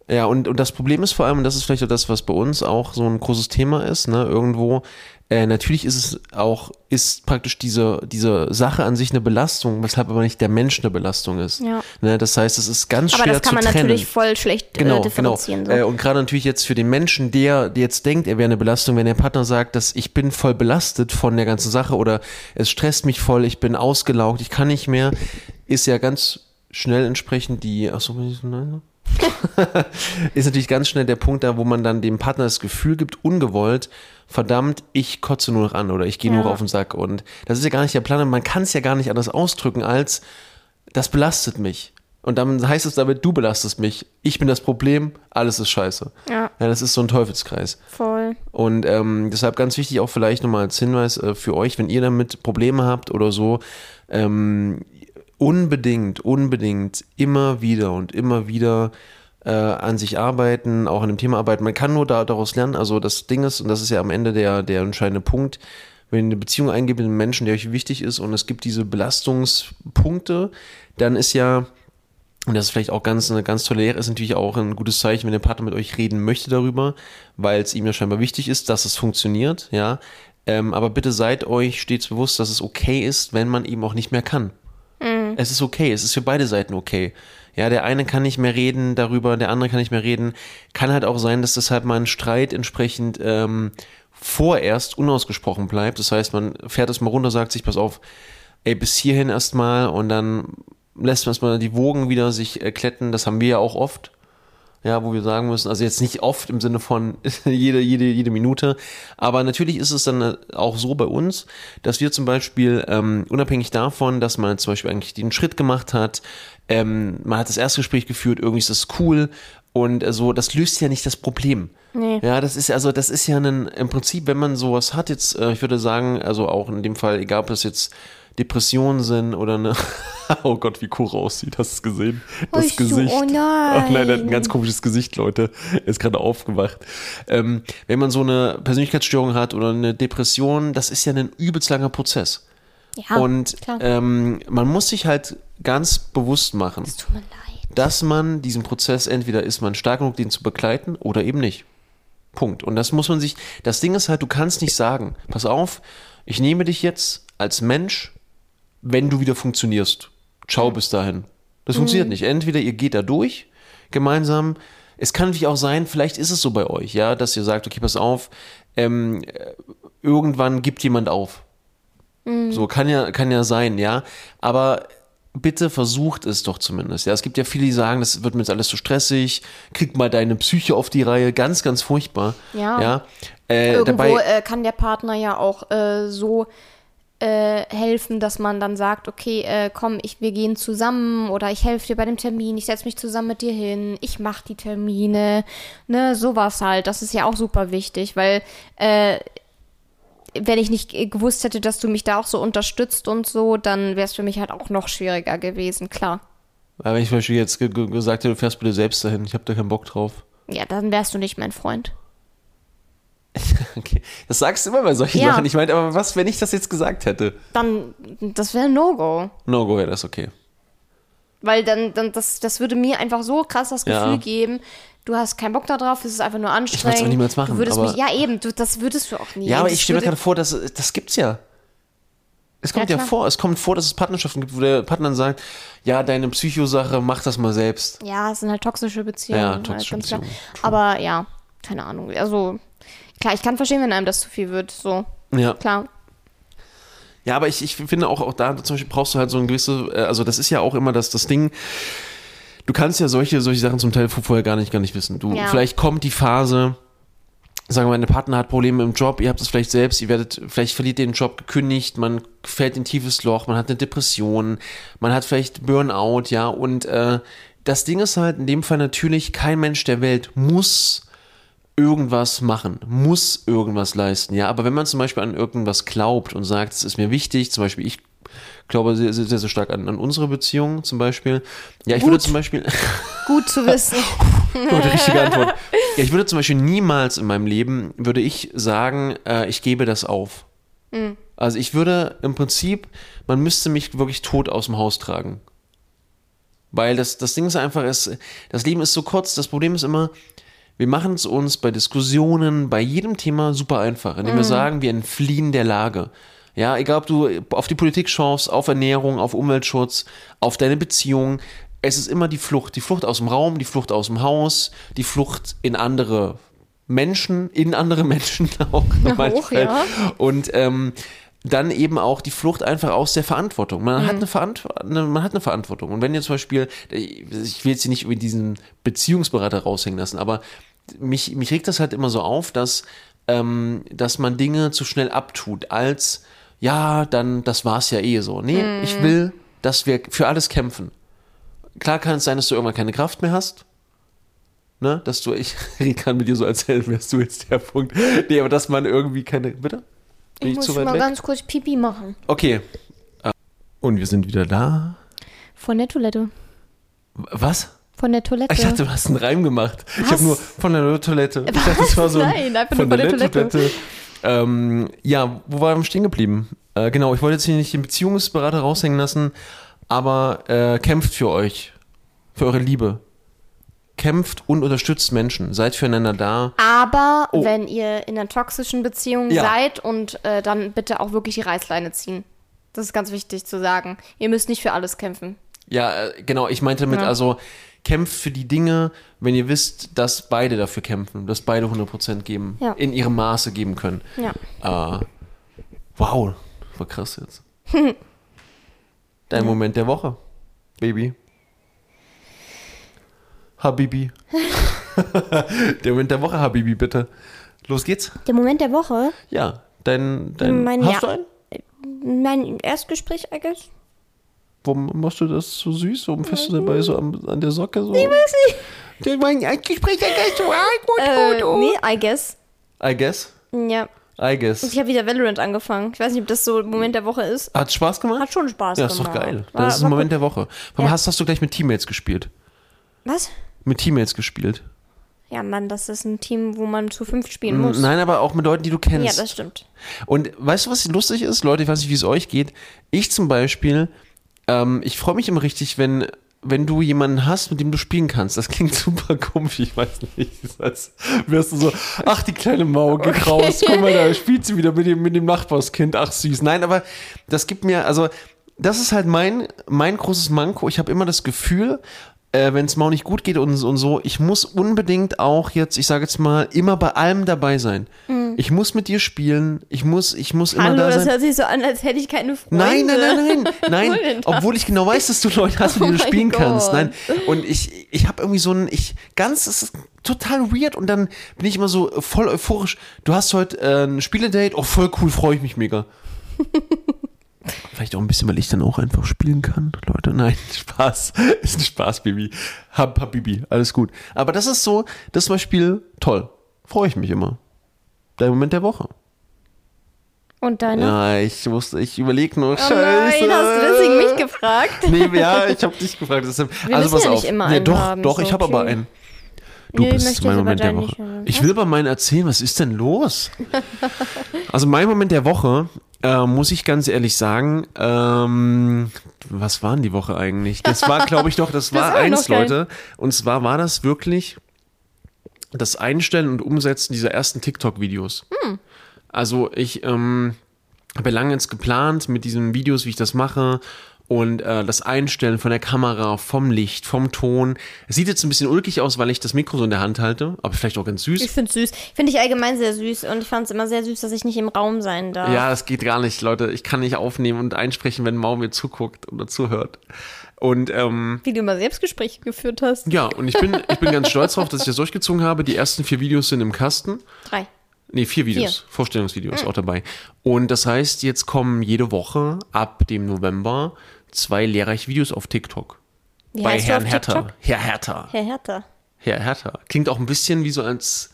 Ja, und, und das Problem ist vor allem, und das ist vielleicht auch das, was bei uns auch so ein großes Thema ist, ne, irgendwo, äh, natürlich ist es auch, ist praktisch diese, diese Sache an sich eine Belastung, weshalb aber nicht der Mensch eine Belastung ist. Ja. Ne, das heißt, es ist ganz Aber schwer das kann zu man trennen. natürlich voll schlecht Genau, äh, differenzieren. genau. Äh, So. und gerade natürlich jetzt für den Menschen, der, der jetzt denkt, er wäre eine Belastung, wenn der Partner sagt, dass ich bin voll belastet von der ganzen Sache oder es stresst mich voll, ich bin ausgelaugt, ich kann nicht mehr, ist ja ganz schnell entsprechend die, achso, bin ich so, nein? ist natürlich ganz schnell der Punkt da, wo man dann dem Partner das Gefühl gibt, ungewollt, verdammt, ich kotze nur noch an oder ich gehe nur Ja. auf den Sack. Und das ist ja gar nicht der Plan. und Man kann es ja gar nicht anders ausdrücken als, das belastet mich. Und dann heißt es damit, du belastest mich. Ich bin das Problem, alles ist scheiße. Ja. Ja, das ist so ein Teufelskreis. Voll. Und ähm, deshalb ganz wichtig auch vielleicht nochmal als Hinweis äh, für euch, wenn ihr damit Probleme habt oder so, ähm, unbedingt, unbedingt immer wieder und immer wieder äh, an sich arbeiten, auch an dem Thema arbeiten. Man kann nur da, daraus lernen. Also das Ding ist, und das ist ja am Ende der, der entscheidende Punkt, wenn ihr eine Beziehung eingebt mit einem Menschen, der euch wichtig ist und es gibt diese Belastungspunkte, dann ist ja und das ist vielleicht auch ganz, eine ganz tolle Lehre, ist natürlich auch ein gutes Zeichen, wenn der Partner mit euch reden möchte darüber, weil es ihm ja scheinbar wichtig ist, dass es funktioniert, ja. Ähm, aber bitte seid euch stets bewusst, dass es okay ist, wenn man eben auch nicht mehr kann. Es ist okay, es ist für beide Seiten okay. Ja, der eine kann nicht mehr reden darüber, der andere kann nicht mehr reden. Kann halt auch sein, dass deshalb mal ein Streit entsprechend ähm, vorerst unausgesprochen bleibt. Das heißt, man fährt es mal runter, sagt sich, pass auf, ey, bis hierhin erstmal und dann lässt man erstmal die Wogen wieder sich äh, kletten. Das haben wir ja auch oft. Ja, wo wir sagen müssen, also jetzt nicht oft im Sinne von jede, jede, jede Minute, aber natürlich ist es dann äh, auch so bei uns, dass wir zum Beispiel, ähm, unabhängig davon, dass man zum Beispiel eigentlich den Schritt gemacht hat, ähm, man hat das Erstgespräch geführt, irgendwie ist das cool und äh, so, das löst ja nicht das Problem. Nee. Ja, das ist also, das ist ja ein, im Prinzip, wenn man sowas hat, jetzt, äh, ich würde sagen, also auch in dem Fall, egal ob das jetzt Depressionen sind oder eine, oh Gott, wie Cora aussieht, hast du es gesehen? Das Oh, so, Gesicht. oh nein. Oh nein, er hat ein ganz komisches Gesicht, Leute. Er ist gerade aufgewacht. Ähm, wenn man so eine Persönlichkeitsstörung hat oder eine Depression, das ist ja ein übelst langer Prozess. Ja, Und ähm, man muss sich halt ganz bewusst machen, leid. dass man diesen Prozess entweder ist man stark genug, den zu begleiten oder eben nicht. Punkt. Und das muss man sich, das Ding ist halt, du kannst nicht sagen, pass auf, ich nehme dich jetzt als Mensch, wenn du wieder funktionierst. Ciao bis dahin. Das funktioniert nicht. Entweder ihr geht da durch, gemeinsam. Es kann natürlich auch sein, vielleicht ist es so bei euch, ja, dass ihr sagt, okay, pass auf, ähm, äh, irgendwann gibt jemand auf. So kann ja, kann ja sein, ja. Aber bitte versucht es doch zumindest. Ja, es gibt ja viele, die sagen, das wird mir jetzt alles zu stressig, krieg mal deine Psyche auf die Reihe, ganz, ganz furchtbar. Ja. ja. Äh, Irgendwo dabei, äh, kann der Partner ja auch äh, so äh, helfen, dass man dann sagt, okay, äh, komm, ich, wir gehen zusammen oder ich helfe dir bei dem Termin, ich setze mich zusammen mit dir hin, ich mache die Termine, ne, sowas halt. Das ist ja auch super wichtig, weil äh, wenn ich nicht gewusst hätte, dass du mich da auch so unterstützt und so, dann wäre es für mich halt auch noch schwieriger gewesen, klar. aber wenn ich zum Beispiel jetzt ge ge gesagt hätte, du fährst bitte selbst dahin, ich habe da keinen Bock drauf. Ja, dann wärst du nicht mein Freund. Okay. Das sagst du immer bei solchen Ja. Sachen. Ich meine, aber was, wenn ich das jetzt gesagt hätte? Dann, das wäre ein No-Go. No go, wäre das okay. Weil dann, dann das, das würde mir einfach so krass das Gefühl Ja. geben, du hast keinen Bock da drauf, es ist einfach nur anstrengend. wollt's auch niemals machen, Du würdest mich, ja eben, du, das würdest du auch nie. Ja, aber ich stelle mir würde- gerade vor, dass das gibt's ja. Es kommt Ja, ja, vor, es kommt vor, dass es Partnerschaften gibt, wo der Partner dann sagt, ja, deine Psychosache, mach das mal selbst. Ja, es sind halt toxische Beziehungen. Ja, halt, toxische klar. Beziehungen. Aber ja, keine Ahnung. Also, klar, ich kann verstehen, wenn einem das zu viel wird. So, Ja. klar. Ja, aber ich, ich finde auch, auch da zum Beispiel brauchst du halt so ein gewisse, äh, also das ist ja auch immer das, das Ding, du kannst ja solche, solche Sachen zum Teil vorher gar nicht, gar nicht wissen. Du, Ja. vielleicht kommt die Phase, sagen wir mal, dein Partner hat Probleme im Job, ihr habt es vielleicht selbst, ihr werdet, vielleicht verliert ihr den Job gekündigt, man fällt in ein tiefes Loch, man hat eine Depression, man hat vielleicht Burnout, ja, und äh, das Ding ist halt in dem Fall natürlich, kein Mensch der Welt muss irgendwas machen, muss irgendwas leisten, ja. Aber wenn man zum Beispiel an irgendwas glaubt und sagt, es ist mir wichtig, zum Beispiel ich glaube sehr, sehr, sehr stark an, an unsere Beziehung zum Beispiel. Ja, ich würde Gut. zum Beispiel, Gut zu wissen. Gute, richtige Antwort. Ja, ich würde zum Beispiel niemals in meinem Leben, würde ich sagen, äh, ich gebe das auf. Also ich würde im Prinzip, man müsste mich wirklich tot aus dem Haus tragen. Weil das, das Ding ist einfach, es, das Leben ist so kurz, das Problem ist immer, wir machen es uns bei Diskussionen, bei jedem Thema super einfach, indem wir sagen, wir entfliehen der Lage. Ja, egal ob du auf die Politik schaust, auf Ernährung, auf Umweltschutz, auf deine Beziehung, es ist immer die Flucht. Die Flucht aus dem Raum, die Flucht aus dem Haus, die Flucht in andere Menschen, in andere Menschen auch. manchmal. ja. Und ähm, dann eben auch die Flucht einfach aus der Verantwortung. Man, hat eine Verantw eine, man hat eine Verantwortung. Und wenn ihr zum Beispiel, ich will jetzt hier nicht über diesen Beziehungsberater raushängen lassen, aber mich, mich regt das halt immer so auf, dass, ähm, dass man Dinge zu schnell abtut, als ja, dann, das war's ja eh so. Nee, ich will, dass wir für alles kämpfen. Klar kann es sein, dass du irgendwann keine Kraft mehr hast. Ne, dass du, ich kann mit dir so erzählen, wärst du jetzt der Punkt. Nee, aber dass man irgendwie keine, bitte? Bin Ich muss zu weit mal weg? ganz kurz Pipi machen. Okay. Äh, Und wir sind wieder da. Von der Toilette. Was? Von der Toilette. Ich dachte, du hast einen Reim gemacht. Ich habe Was? nur von der Toilette. Ich dachte, das war so ein, Nein, einfach nur von der Toilette. Ähm, ja, wo waren wir stehen geblieben? Äh, genau, ich wollte jetzt hier nicht den Beziehungsberater raushängen lassen, aber äh, kämpft für euch. für eure Liebe. Kämpft und unterstützt Menschen. Seid füreinander da. Aber Oh. wenn ihr in einer toxischen Beziehung Ja. seid und äh, dann bitte auch wirklich die Reißleine ziehen. Das ist ganz wichtig zu sagen. Ihr müsst nicht für alles kämpfen. Ja, äh, genau. Ich meinte damit Ja. also, kämpft für die Dinge, wenn ihr wisst, dass beide dafür kämpfen, dass beide 100% geben, Ja. in ihrem Maße geben können. Ja. Äh, wow, war krass jetzt. Dein Moment der Woche, Baby. Habibi. der Moment der Woche, Habibi, bitte. Los geht's. Der Moment der Woche, Ja, dein, dein Mein hast Ja- du einen? mein Erstgespräch, I guess. Warum machst du das so süß? Warum fährst du dabei so am, an der Socke so? Ich weiß nicht. Der mein Gespräch, so gut, Äh, nee, I guess. I guess. Ja. I guess. Ich habe wieder Valorant angefangen. Ich weiß nicht, ob das so Moment der Woche ist. Hat Spaß gemacht? Hat schon Spaß ja, gemacht. ist doch geil. War- Das ist war ein Moment gut. der Woche. Warum Ja. hast, hast du gleich mit Teammates gespielt? Was? Mit Teammates gespielt? Ja, Mann, das ist ein Team, wo man zu fünf spielen muss. Nein, aber auch mit Leuten, die du kennst. Ja, das stimmt. Und weißt du, was lustig ist? Leute, ich weiß nicht, wie es euch geht. Ich zum Beispiel, ähm, ich freue mich immer richtig, wenn, wenn du jemanden hast, mit dem du spielen kannst. Das klingt super komisch, ich weiß nicht. Als wärst du so, ach, die kleine Mau, geht raus, guck mal, da spielt sie wieder mit dem, mit dem Nachbarskind, ach süß. Nein, aber das gibt mir, also, das ist halt mein, mein großes Manko. Ich habe immer das Gefühl, äh, wenn es Mau nicht gut geht und, und so, ich muss unbedingt auch jetzt, ich sage jetzt mal, immer bei allem dabei sein. Ich muss mit dir spielen, ich muss, ich muss immer Hallo, da das sein. hört sich so an, als hätte ich keine Freunde. Nein, nein, nein, nein, nein, das? Obwohl ich genau weiß, dass du Leute hast, mit Oh denen du spielen kannst. Gott. Nein. Und ich, ich habe irgendwie so ein, ich, ganz, das ist total weird und dann bin ich immer so voll euphorisch. Du hast heute äh, ein Spieledate, oh voll cool, freue ich mich mega. Vielleicht auch ein bisschen, weil ich dann auch einfach spielen kann. Leute, nein, Spaß. Ist ein Spaß, Baby. Hab, hab, Bibi, alles gut. Aber das ist so, das zum Beispiel toll. Freue ich mich immer. Der Moment der Woche. Und deine? Ja, ich wusste, ich überlege nur, Oh scheiße. nein, hast du deswegen mich gefragt? Nee, ja, ich habe dich gefragt. Deshalb, Wir also pass ja auf. nicht immer nee, einen doch, haben, doch, ist ich habe okay. aber einen. Du Nee, ich bist mein Moment der Woche. Ich will aber meinen erzählen, was ist denn los? also mein Moment der Woche, äh, muss ich ganz ehrlich sagen, ähm, was war denn die Woche eigentlich? Das war, glaube ich, doch, das war haben wir eins, Leute. Und zwar war das wirklich das Einstellen und Umsetzen dieser ersten TikTok-Videos. Hm. Also ich ähm, habe ja lange jetzt geplant mit diesen Videos, wie ich das mache und äh, das Einstellen von der Kamera, vom Licht, vom Ton. Es sieht jetzt ein bisschen ulkig aus, weil ich das Mikro so in der Hand halte, aber vielleicht auch ganz süß. Ich finde süß. Finde ich allgemein sehr süß. Und ich fand es immer sehr süß, dass ich nicht im Raum sein darf. Ja, das geht gar nicht, Leute. Ich kann nicht aufnehmen und einsprechen, wenn Mau mir zuguckt oder zuhört. Und ähm, Wie du immer Selbstgespräche geführt hast. ja, und ich bin, ich bin ganz stolz drauf, dass ich das durchgezogen habe. Die ersten vier Videos sind im Kasten. Drei. Nee, vier Videos, Vorstellungsvideos auch dabei. Und das heißt, jetzt kommen jede Woche ab dem November zwei lehrreiche Videos auf TikTok. Wie bei Herrn Hertha. Herr Hertha. Herr Hertha. Herr Hertha. Klingt auch ein bisschen wie so als.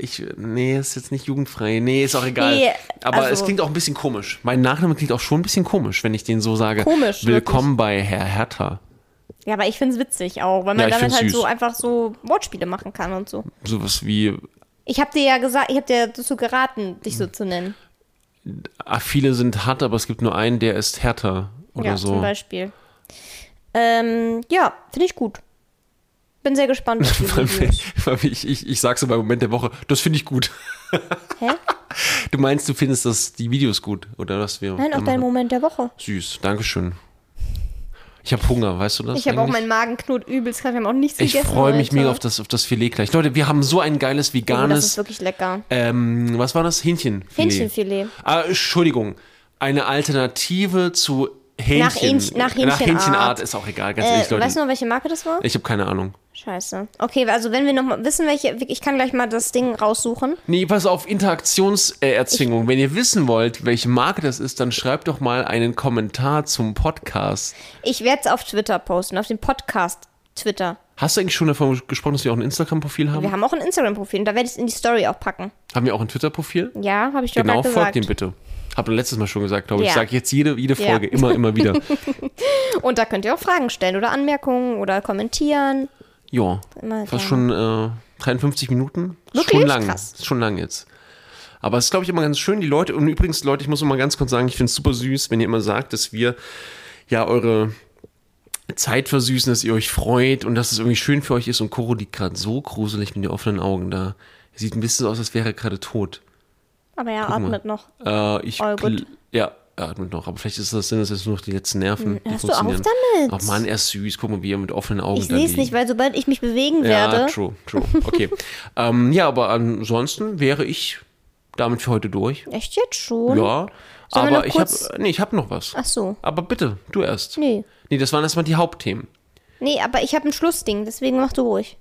Ich, nee, ist jetzt nicht jugendfrei. Nee, ist auch egal. Nee, Aber also- es klingt auch ein bisschen komisch. Mein Nachname klingt auch schon ein bisschen komisch, wenn ich den so sage. Komisch, Willkommen bei Herr Hertha. Ja, aber ich finde es witzig auch, weil Ja, man ich damit halt süß. so einfach so Wortspiele machen kann und so. Sowas wie. Ich habe dir ja gesagt, ich habe dir dazu geraten, dich so Hm. zu nennen. Ah, viele sind hart, aber es gibt nur einen, der ist härter. Oder ja, so. zum Beispiel. Ähm, ja, finde ich gut. Bin sehr gespannt ich, ich, ich sag's so beim Moment der Woche, das finde ich gut. Hä? Du meinst, du findest das, die Videos gut, oder was wir. Nein, auch dein? Moment der Woche. Süß, Dankeschön. Ich habe Hunger, weißt du das? Ich habe auch meinen Magen knurrt übelst, wir haben auch nichts Ich gegessen. freue mich mega auf das, auf das Filet gleich. Leute, wir haben so ein geiles Oh, das ist veganes. wirklich lecker. ähm, was war das? Hähnchenfilet. Hähnchenfilet. Ah, Entschuldigung. Eine Alternative zu Hähnchen. Hähnchen- nach Nach Hähnchenart. Ist auch egal, ganz Äh, ehrlich, Leute. weißt du noch, welche Marke das war? ich habe keine Ahnung. Scheiße. Okay, also wenn wir noch mal wissen, welche, ich kann gleich mal das Ding raussuchen. Nee, pass auf, Interaktionserzwingung. Wenn ihr wissen wollt, welche Marke das ist, dann schreibt doch mal einen Kommentar zum Podcast. Ich werde es auf Twitter posten, auf dem Podcast Twitter. Hast du eigentlich schon davon gesprochen, dass wir auch ein Instagram-Profil haben? Wir haben auch ein Instagram-Profil und da werde ich es in die Story auch packen. Haben wir auch ein Twitter-Profil? Ja, habe ich doch Genau, gerade folgt gesagt. dem bitte. Hab doch letztes Mal schon gesagt, glaube ich. Ja. Ich sage jetzt jede, jede Ja. Folge, immer, immer wieder. Und da könnt ihr auch Fragen stellen oder Anmerkungen oder kommentieren. Ja, fast schon äh, 53 Minuten. Wirklich? Schon lang. Krass. Schon lang jetzt. Aber es ist, glaube ich, immer ganz schön, die Leute, und übrigens, Leute, ich muss mal ganz kurz sagen, ich finde es super süß, wenn ihr immer sagt, dass wir ja eure Zeit versüßen, dass ihr euch freut und dass es irgendwie schön für euch ist. Und Koro liegt gerade so gruselig mit den offenen Augen da. Er sieht ein bisschen so aus, als wäre er gerade tot. Aber er Guck mal. atmet noch. Äh, ich gl- ja, er atmet noch. Aber vielleicht ist das, sind das jetzt nur noch die letzten Nerven. die Hörst du auf damit? Ach Mann, er ist süß. Guck mal, wie er mit offenen Augen Ich sehe es nicht, weil sobald ich mich bewegen Ja, werde. true, true. Okay. ähm, ja, aber ansonsten wäre ich damit für heute durch. Echt jetzt schon? Ja. Sollen aber ich habe nee, ich habe noch was. Ach so. Aber bitte, du erst. Nee. Nee, das waren erstmal die Hauptthemen. Nee, aber ich habe ein Schlussding, deswegen mach du ruhig.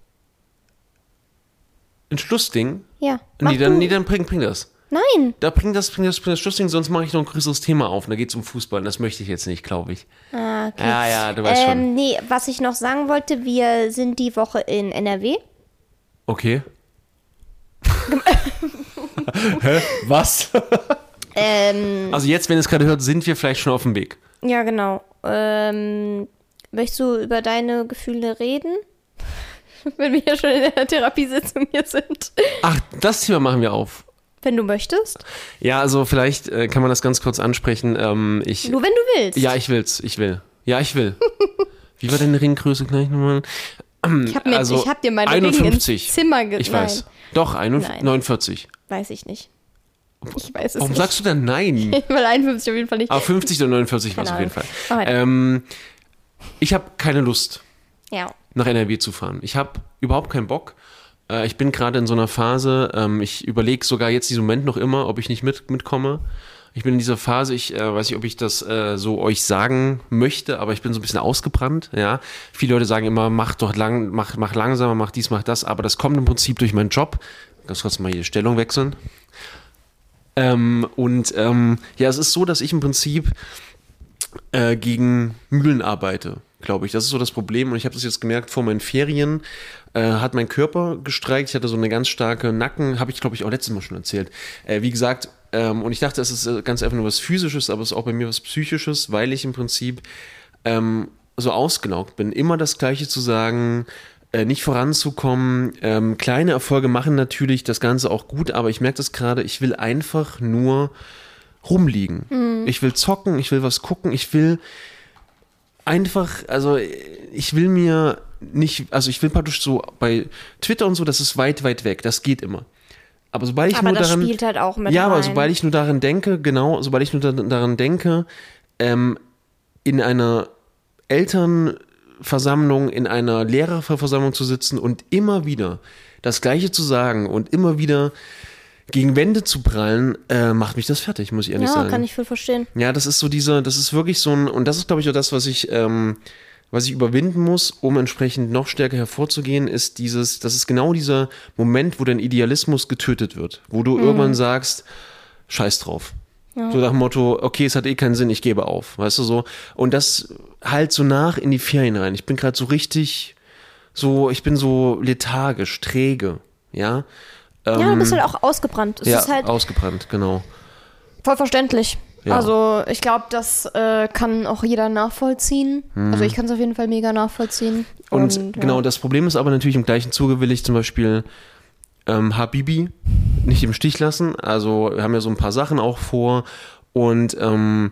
Ein Schlussding? Ja. Mach Nee, dann, du. nee, dann bring, bring das. Nein. Da bring das, bring das, bring das Schlussding, sonst mache ich noch ein größeres Thema auf. Und da geht es um Fußball. Und das möchte ich jetzt nicht, glaube ich. Ah, okay. Ja, ja, du weißt schon. Ähm, nee, was ich noch sagen wollte, wir sind die Woche in NRW. Okay. Hä? Was? Ähm, Also jetzt, wenn ihr es gerade hört, sind wir vielleicht schon auf dem Weg. ja, genau. Ähm, möchtest du über deine Gefühle reden? Wenn wir ja schon in der Therapiesitzung hier sind. Ach, das Thema machen wir auf. Wenn du möchtest. Ja, also vielleicht äh, kann man das ganz kurz ansprechen. Ähm, ich, Nur wenn du willst. ja, ich will's. Ich will. Ja, ich will. Wie war deine Ringgröße gleich nochmal? ich habe also ich hab dir meine 51. Ringe ins Zimmer ge Ich Nein, weiß. Doch, 51, Nein. 49. weiß ich nicht. Ich weiß es Warum nicht. sagst du denn nein? Weil 51 auf jeden Fall nicht. Aber 50 oder 49 war es auf jeden Fall. Ähm, ich habe keine Lust, Ja. nach NRW zu fahren. Ich habe überhaupt keinen Bock. Äh, ich bin gerade in so einer Phase, ähm, ich überlege sogar jetzt diesen Moment noch immer, ob ich nicht mit, mitkomme. Ich bin in dieser Phase, ich äh, weiß nicht, ob ich das äh, so euch sagen möchte, aber ich bin so ein bisschen ausgebrannt, ja. Viele Leute sagen immer, mach doch lang, mach, mach langsamer, mach dies, mach das, aber das kommt im Prinzip durch meinen Job. Ganz kurz mal hier Stellung wechseln. Ähm, und ähm, ja, es ist so, dass ich im Prinzip äh, gegen Mühlen arbeite, glaube ich. Das ist so das Problem. Und ich habe das jetzt gemerkt, vor meinen Ferien äh, hat mein Körper gestreikt. Ich hatte so eine ganz starke Nacken, habe ich, glaube ich, auch letztes Mal schon erzählt. Äh, wie gesagt, ähm, und ich dachte, es ist äh, ganz einfach nur was Physisches, aber es ist auch bei mir was Psychisches, weil ich im Prinzip ähm, so ausgelaugt bin. Immer das Gleiche zu sagen, äh, nicht voranzukommen. Ähm, kleine Erfolge machen natürlich das Ganze auch gut, aber ich merke das gerade, ich will einfach nur rumliegen. Ich will zocken, ich will was gucken, ich will einfach, also ich will mir nicht, also ich will praktisch so bei Twitter und so, das ist weit, weit weg, das geht immer. Aber sobald ich Aber nur das daran, spielt halt auch mit ja, aber rein. sobald ich nur daran denke, genau, sobald ich nur da, daran denke, ähm, in einer Elternversammlung, in einer Lehrerversammlung zu sitzen und immer wieder das Gleiche zu sagen und immer wieder gegen Wände zu prallen, äh, macht mich das fertig, muss ich ehrlich ja, sagen. kann ich voll verstehen. Ja, das ist so dieser, das ist wirklich so ein, und das ist, glaube ich, auch das, was ich, ähm, was ich überwinden muss, um entsprechend noch stärker hervorzugehen, ist dieses, das ist genau dieser Moment, wo dein Idealismus getötet wird, wo du irgendwann sagst, scheiß drauf. So nach dem Motto, okay, es hat eh keinen Sinn, ich gebe auf, weißt du so. Und das halt so nach in die Ferien rein. Ich bin gerade so richtig, so, ich bin so lethargisch, träge, ja. Ja, du bist halt auch ausgebrannt. Es ja, ist halt ausgebrannt, genau. voll verständlich. Ja. Also ich glaube, das äh, kann auch jeder nachvollziehen. Also ich kann es auf jeden Fall mega nachvollziehen. Hm. Und, ja. genau, das Problem ist aber natürlich im gleichen Zuge will ich zum Beispiel ähm, Habibi nicht im Stich lassen. Also wir haben ja so ein paar Sachen auch vor und ähm,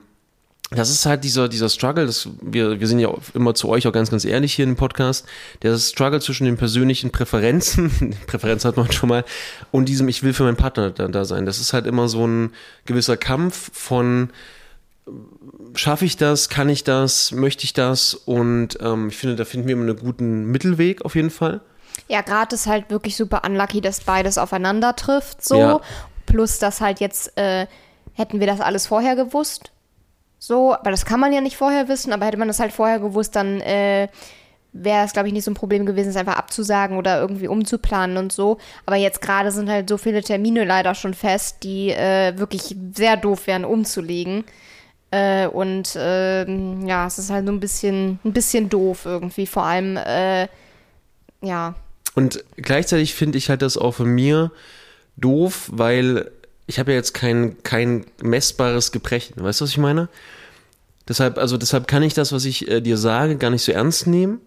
das ist halt dieser, dieser Struggle, das, wir, wir sind ja immer zu euch auch ganz, ganz ehrlich hier im Podcast, der Struggle zwischen den persönlichen Präferenzen, Präferenz hat man schon mal, und diesem Ich will für meinen Partner da, da sein. Das ist halt immer so ein gewisser Kampf von schaffe ich das, kann ich das, möchte ich das und ähm, ich finde, da finden wir immer einen guten Mittelweg auf jeden Fall. Ja, gerade ist halt wirklich super unlucky, dass beides aufeinander trifft, so. Ja. Plus, dass halt jetzt, äh, hätten wir das alles vorher gewusst. So, aber das kann man ja nicht vorher wissen, aber hätte man das halt vorher gewusst, dann äh, wäre es, glaube ich, nicht so ein Problem gewesen, es einfach abzusagen oder irgendwie umzuplanen und so. Aber jetzt gerade sind halt so viele Termine leider schon fest, die äh, wirklich sehr doof wären umzulegen. Äh, und ähm, ja, es ist halt so ein bisschen, ein bisschen doof irgendwie. Vor allem, äh, ja, Und gleichzeitig finde ich halt das auch von mir doof, weil ich habe ja jetzt kein, kein messbares Gebrechen. Weißt du, was ich meine? Deshalb, also deshalb kann ich das, was ich äh, dir sage, gar nicht so ernst nehmen,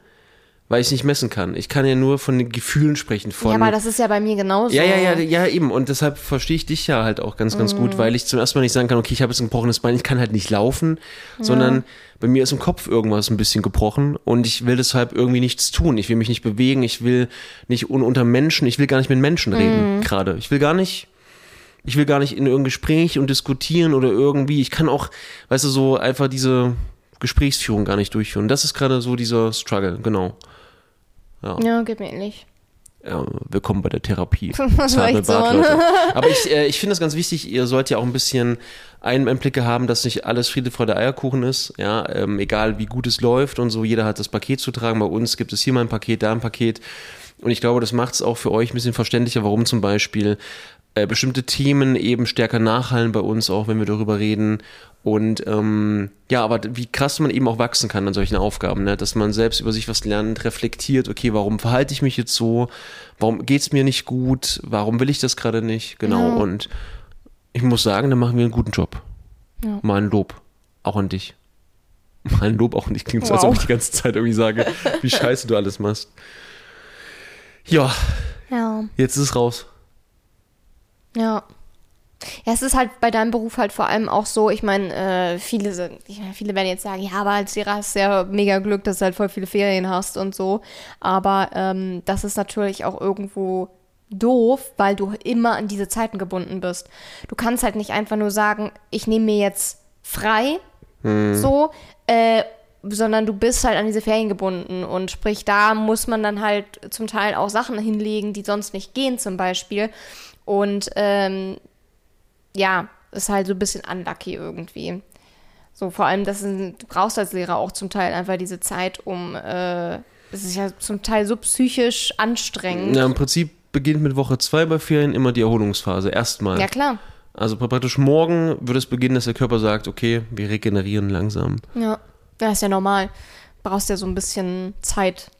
weil ich nicht messen kann. Ich kann ja nur von den Gefühlen sprechen. Von, ja, aber das ist ja bei mir genauso. ja, ja, ja, ja, eben. Und deshalb verstehe ich dich ja halt auch ganz, ganz gut, Mhm. weil ich zum ersten Mal nicht sagen kann, okay, ich habe jetzt ein gebrochenes Bein, ich kann halt nicht laufen, sondern bei mir ist im Kopf irgendwas ein bisschen gebrochen und ich will deshalb irgendwie nichts tun. Ich will mich nicht bewegen, ich will nicht un unter Menschen, ich will gar nicht mit Menschen reden gerade. Ich will gar nicht, ich will gar nicht in irgendein Gespräch und diskutieren oder irgendwie. Ich kann auch, weißt du, so einfach diese Gesprächsführung gar nicht durchführen. Das ist gerade so dieser Struggle, genau. Ja, geht mir ähnlich. Ja, willkommen bei der Therapie. Das war echt so. Bartleute. Aber ich, äh, ich finde das ganz wichtig, ihr sollt ja auch ein bisschen Ein- Einblicke haben, dass nicht alles Friede, Freude, Eierkuchen ist. Ja, ähm, egal wie gut es läuft und so, jeder hat das Paket zu tragen. Bei uns gibt es hier mal ein Paket, da ein Paket. Und ich glaube, das macht es auch für euch ein bisschen verständlicher, warum zum Beispiel äh, bestimmte Themen eben stärker nachhallen bei uns, auch wenn wir darüber reden. Und ähm, ja, aber wie krass man eben auch wachsen kann an solchen Aufgaben, ne? dass man selbst über sich was lernt, reflektiert, okay, warum verhalte ich mich jetzt so? Warum geht's mir nicht gut? Warum will ich das gerade nicht? Genau. Und ich muss sagen, da machen wir einen guten Job. Ja. Mal ein Lob. Auch an dich. Mal ein Lob auch an dich. Klingt so, als ob Wow. ich die ganze Zeit irgendwie sage, wie scheiße du alles machst. Ja, Ja. jetzt ist es raus. Ja. Ja, es ist halt bei deinem Beruf halt vor allem auch so, ich meine, äh, viele sind, ich meine, viele werden jetzt sagen, ja, aber als Lehrer hast du ja mega Glück, dass du halt voll viele Ferien hast und so. Aber ähm, das ist natürlich auch irgendwo doof, weil du immer an diese Zeiten gebunden bist. Du kannst halt nicht einfach nur sagen, ich nehme mir jetzt frei, so, äh, sondern du bist halt an diese Ferien gebunden und sprich, da muss man dann halt zum Teil auch Sachen hinlegen, die sonst nicht gehen zum Beispiel. Und ähm, ja, ist halt so ein bisschen unlucky irgendwie. So, vor allem, das sind, du brauchst als Lehrer auch zum Teil einfach diese Zeit, um, äh, es ist ja zum Teil so psychisch anstrengend. Ja, im Prinzip beginnt mit Woche zwei bei Ferien immer die Erholungsphase. Erstmal. Ja, klar. Also praktisch morgen würde es beginnen, dass der Körper sagt, okay, wir regenerieren langsam. Ja. Ja, ist ja normal. Brauchst ja so ein bisschen Zeit.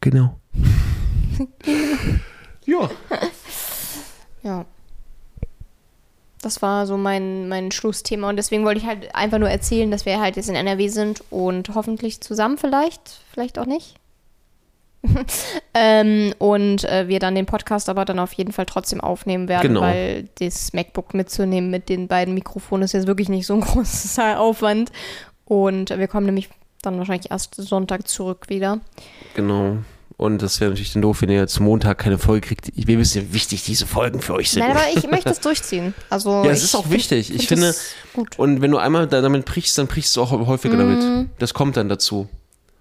Genau. ja. Ja. Das war so mein, mein Schlussthema und deswegen wollte ich halt einfach nur erzählen, dass wir halt jetzt in NRW sind und hoffentlich zusammen vielleicht, vielleicht auch nicht. ähm, und äh, wir dann den Podcast aber dann auf jeden Fall trotzdem aufnehmen werden, Genau. weil das MacBook mitzunehmen mit den beiden Mikrofonen ist jetzt wirklich nicht so ein großer Aufwand. Und wir kommen nämlich dann wahrscheinlich erst Sonntag zurück wieder. Genau. Und das wäre natürlich dann doof, wenn ihr jetzt Montag keine Folge kriegt. Wir wissen, wie wichtig diese Folgen für euch sind. Nein, aber ich möchte es durchziehen. Also ja, es ist auch wichtig. Ich finde, gut. und wenn du einmal da- damit brichst, dann brichst du auch häufiger Mhm. damit. Das kommt dann dazu.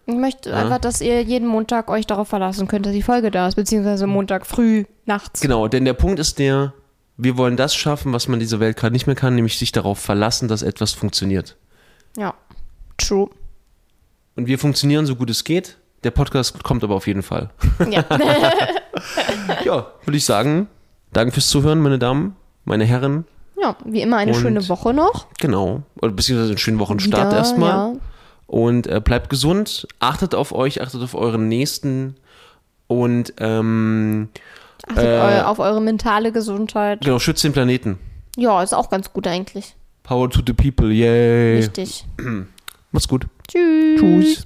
Ich möchte einfach, dass ihr jeden Montag euch darauf verlassen könnt, dass die Folge da ist, beziehungsweise Montag früh, nachts. Genau, denn der Punkt ist der, wir wollen das schaffen, was man in dieser Welt gerade nicht mehr kann, nämlich sich darauf verlassen, dass etwas funktioniert. Ja. True. Und wir funktionieren so gut es geht. Der Podcast kommt aber auf jeden Fall. Ja. Ja, würde ich sagen, danke fürs Zuhören, meine Damen, meine Herren. ja, wie immer eine Und- schöne Woche noch. Genau. Oder beziehungsweise einen schönen Wochenstart Wieder, erstmal. Ja. Und äh, bleibt gesund, achtet auf euch, achtet auf euren Nächsten und ähm, Achtet Äh, auf eure mentale Gesundheit. genau, schützt den Planeten. Ja, ist auch ganz gut eigentlich. Power to the people, yay. Richtig. Macht's gut. Tschüss. Tschüss.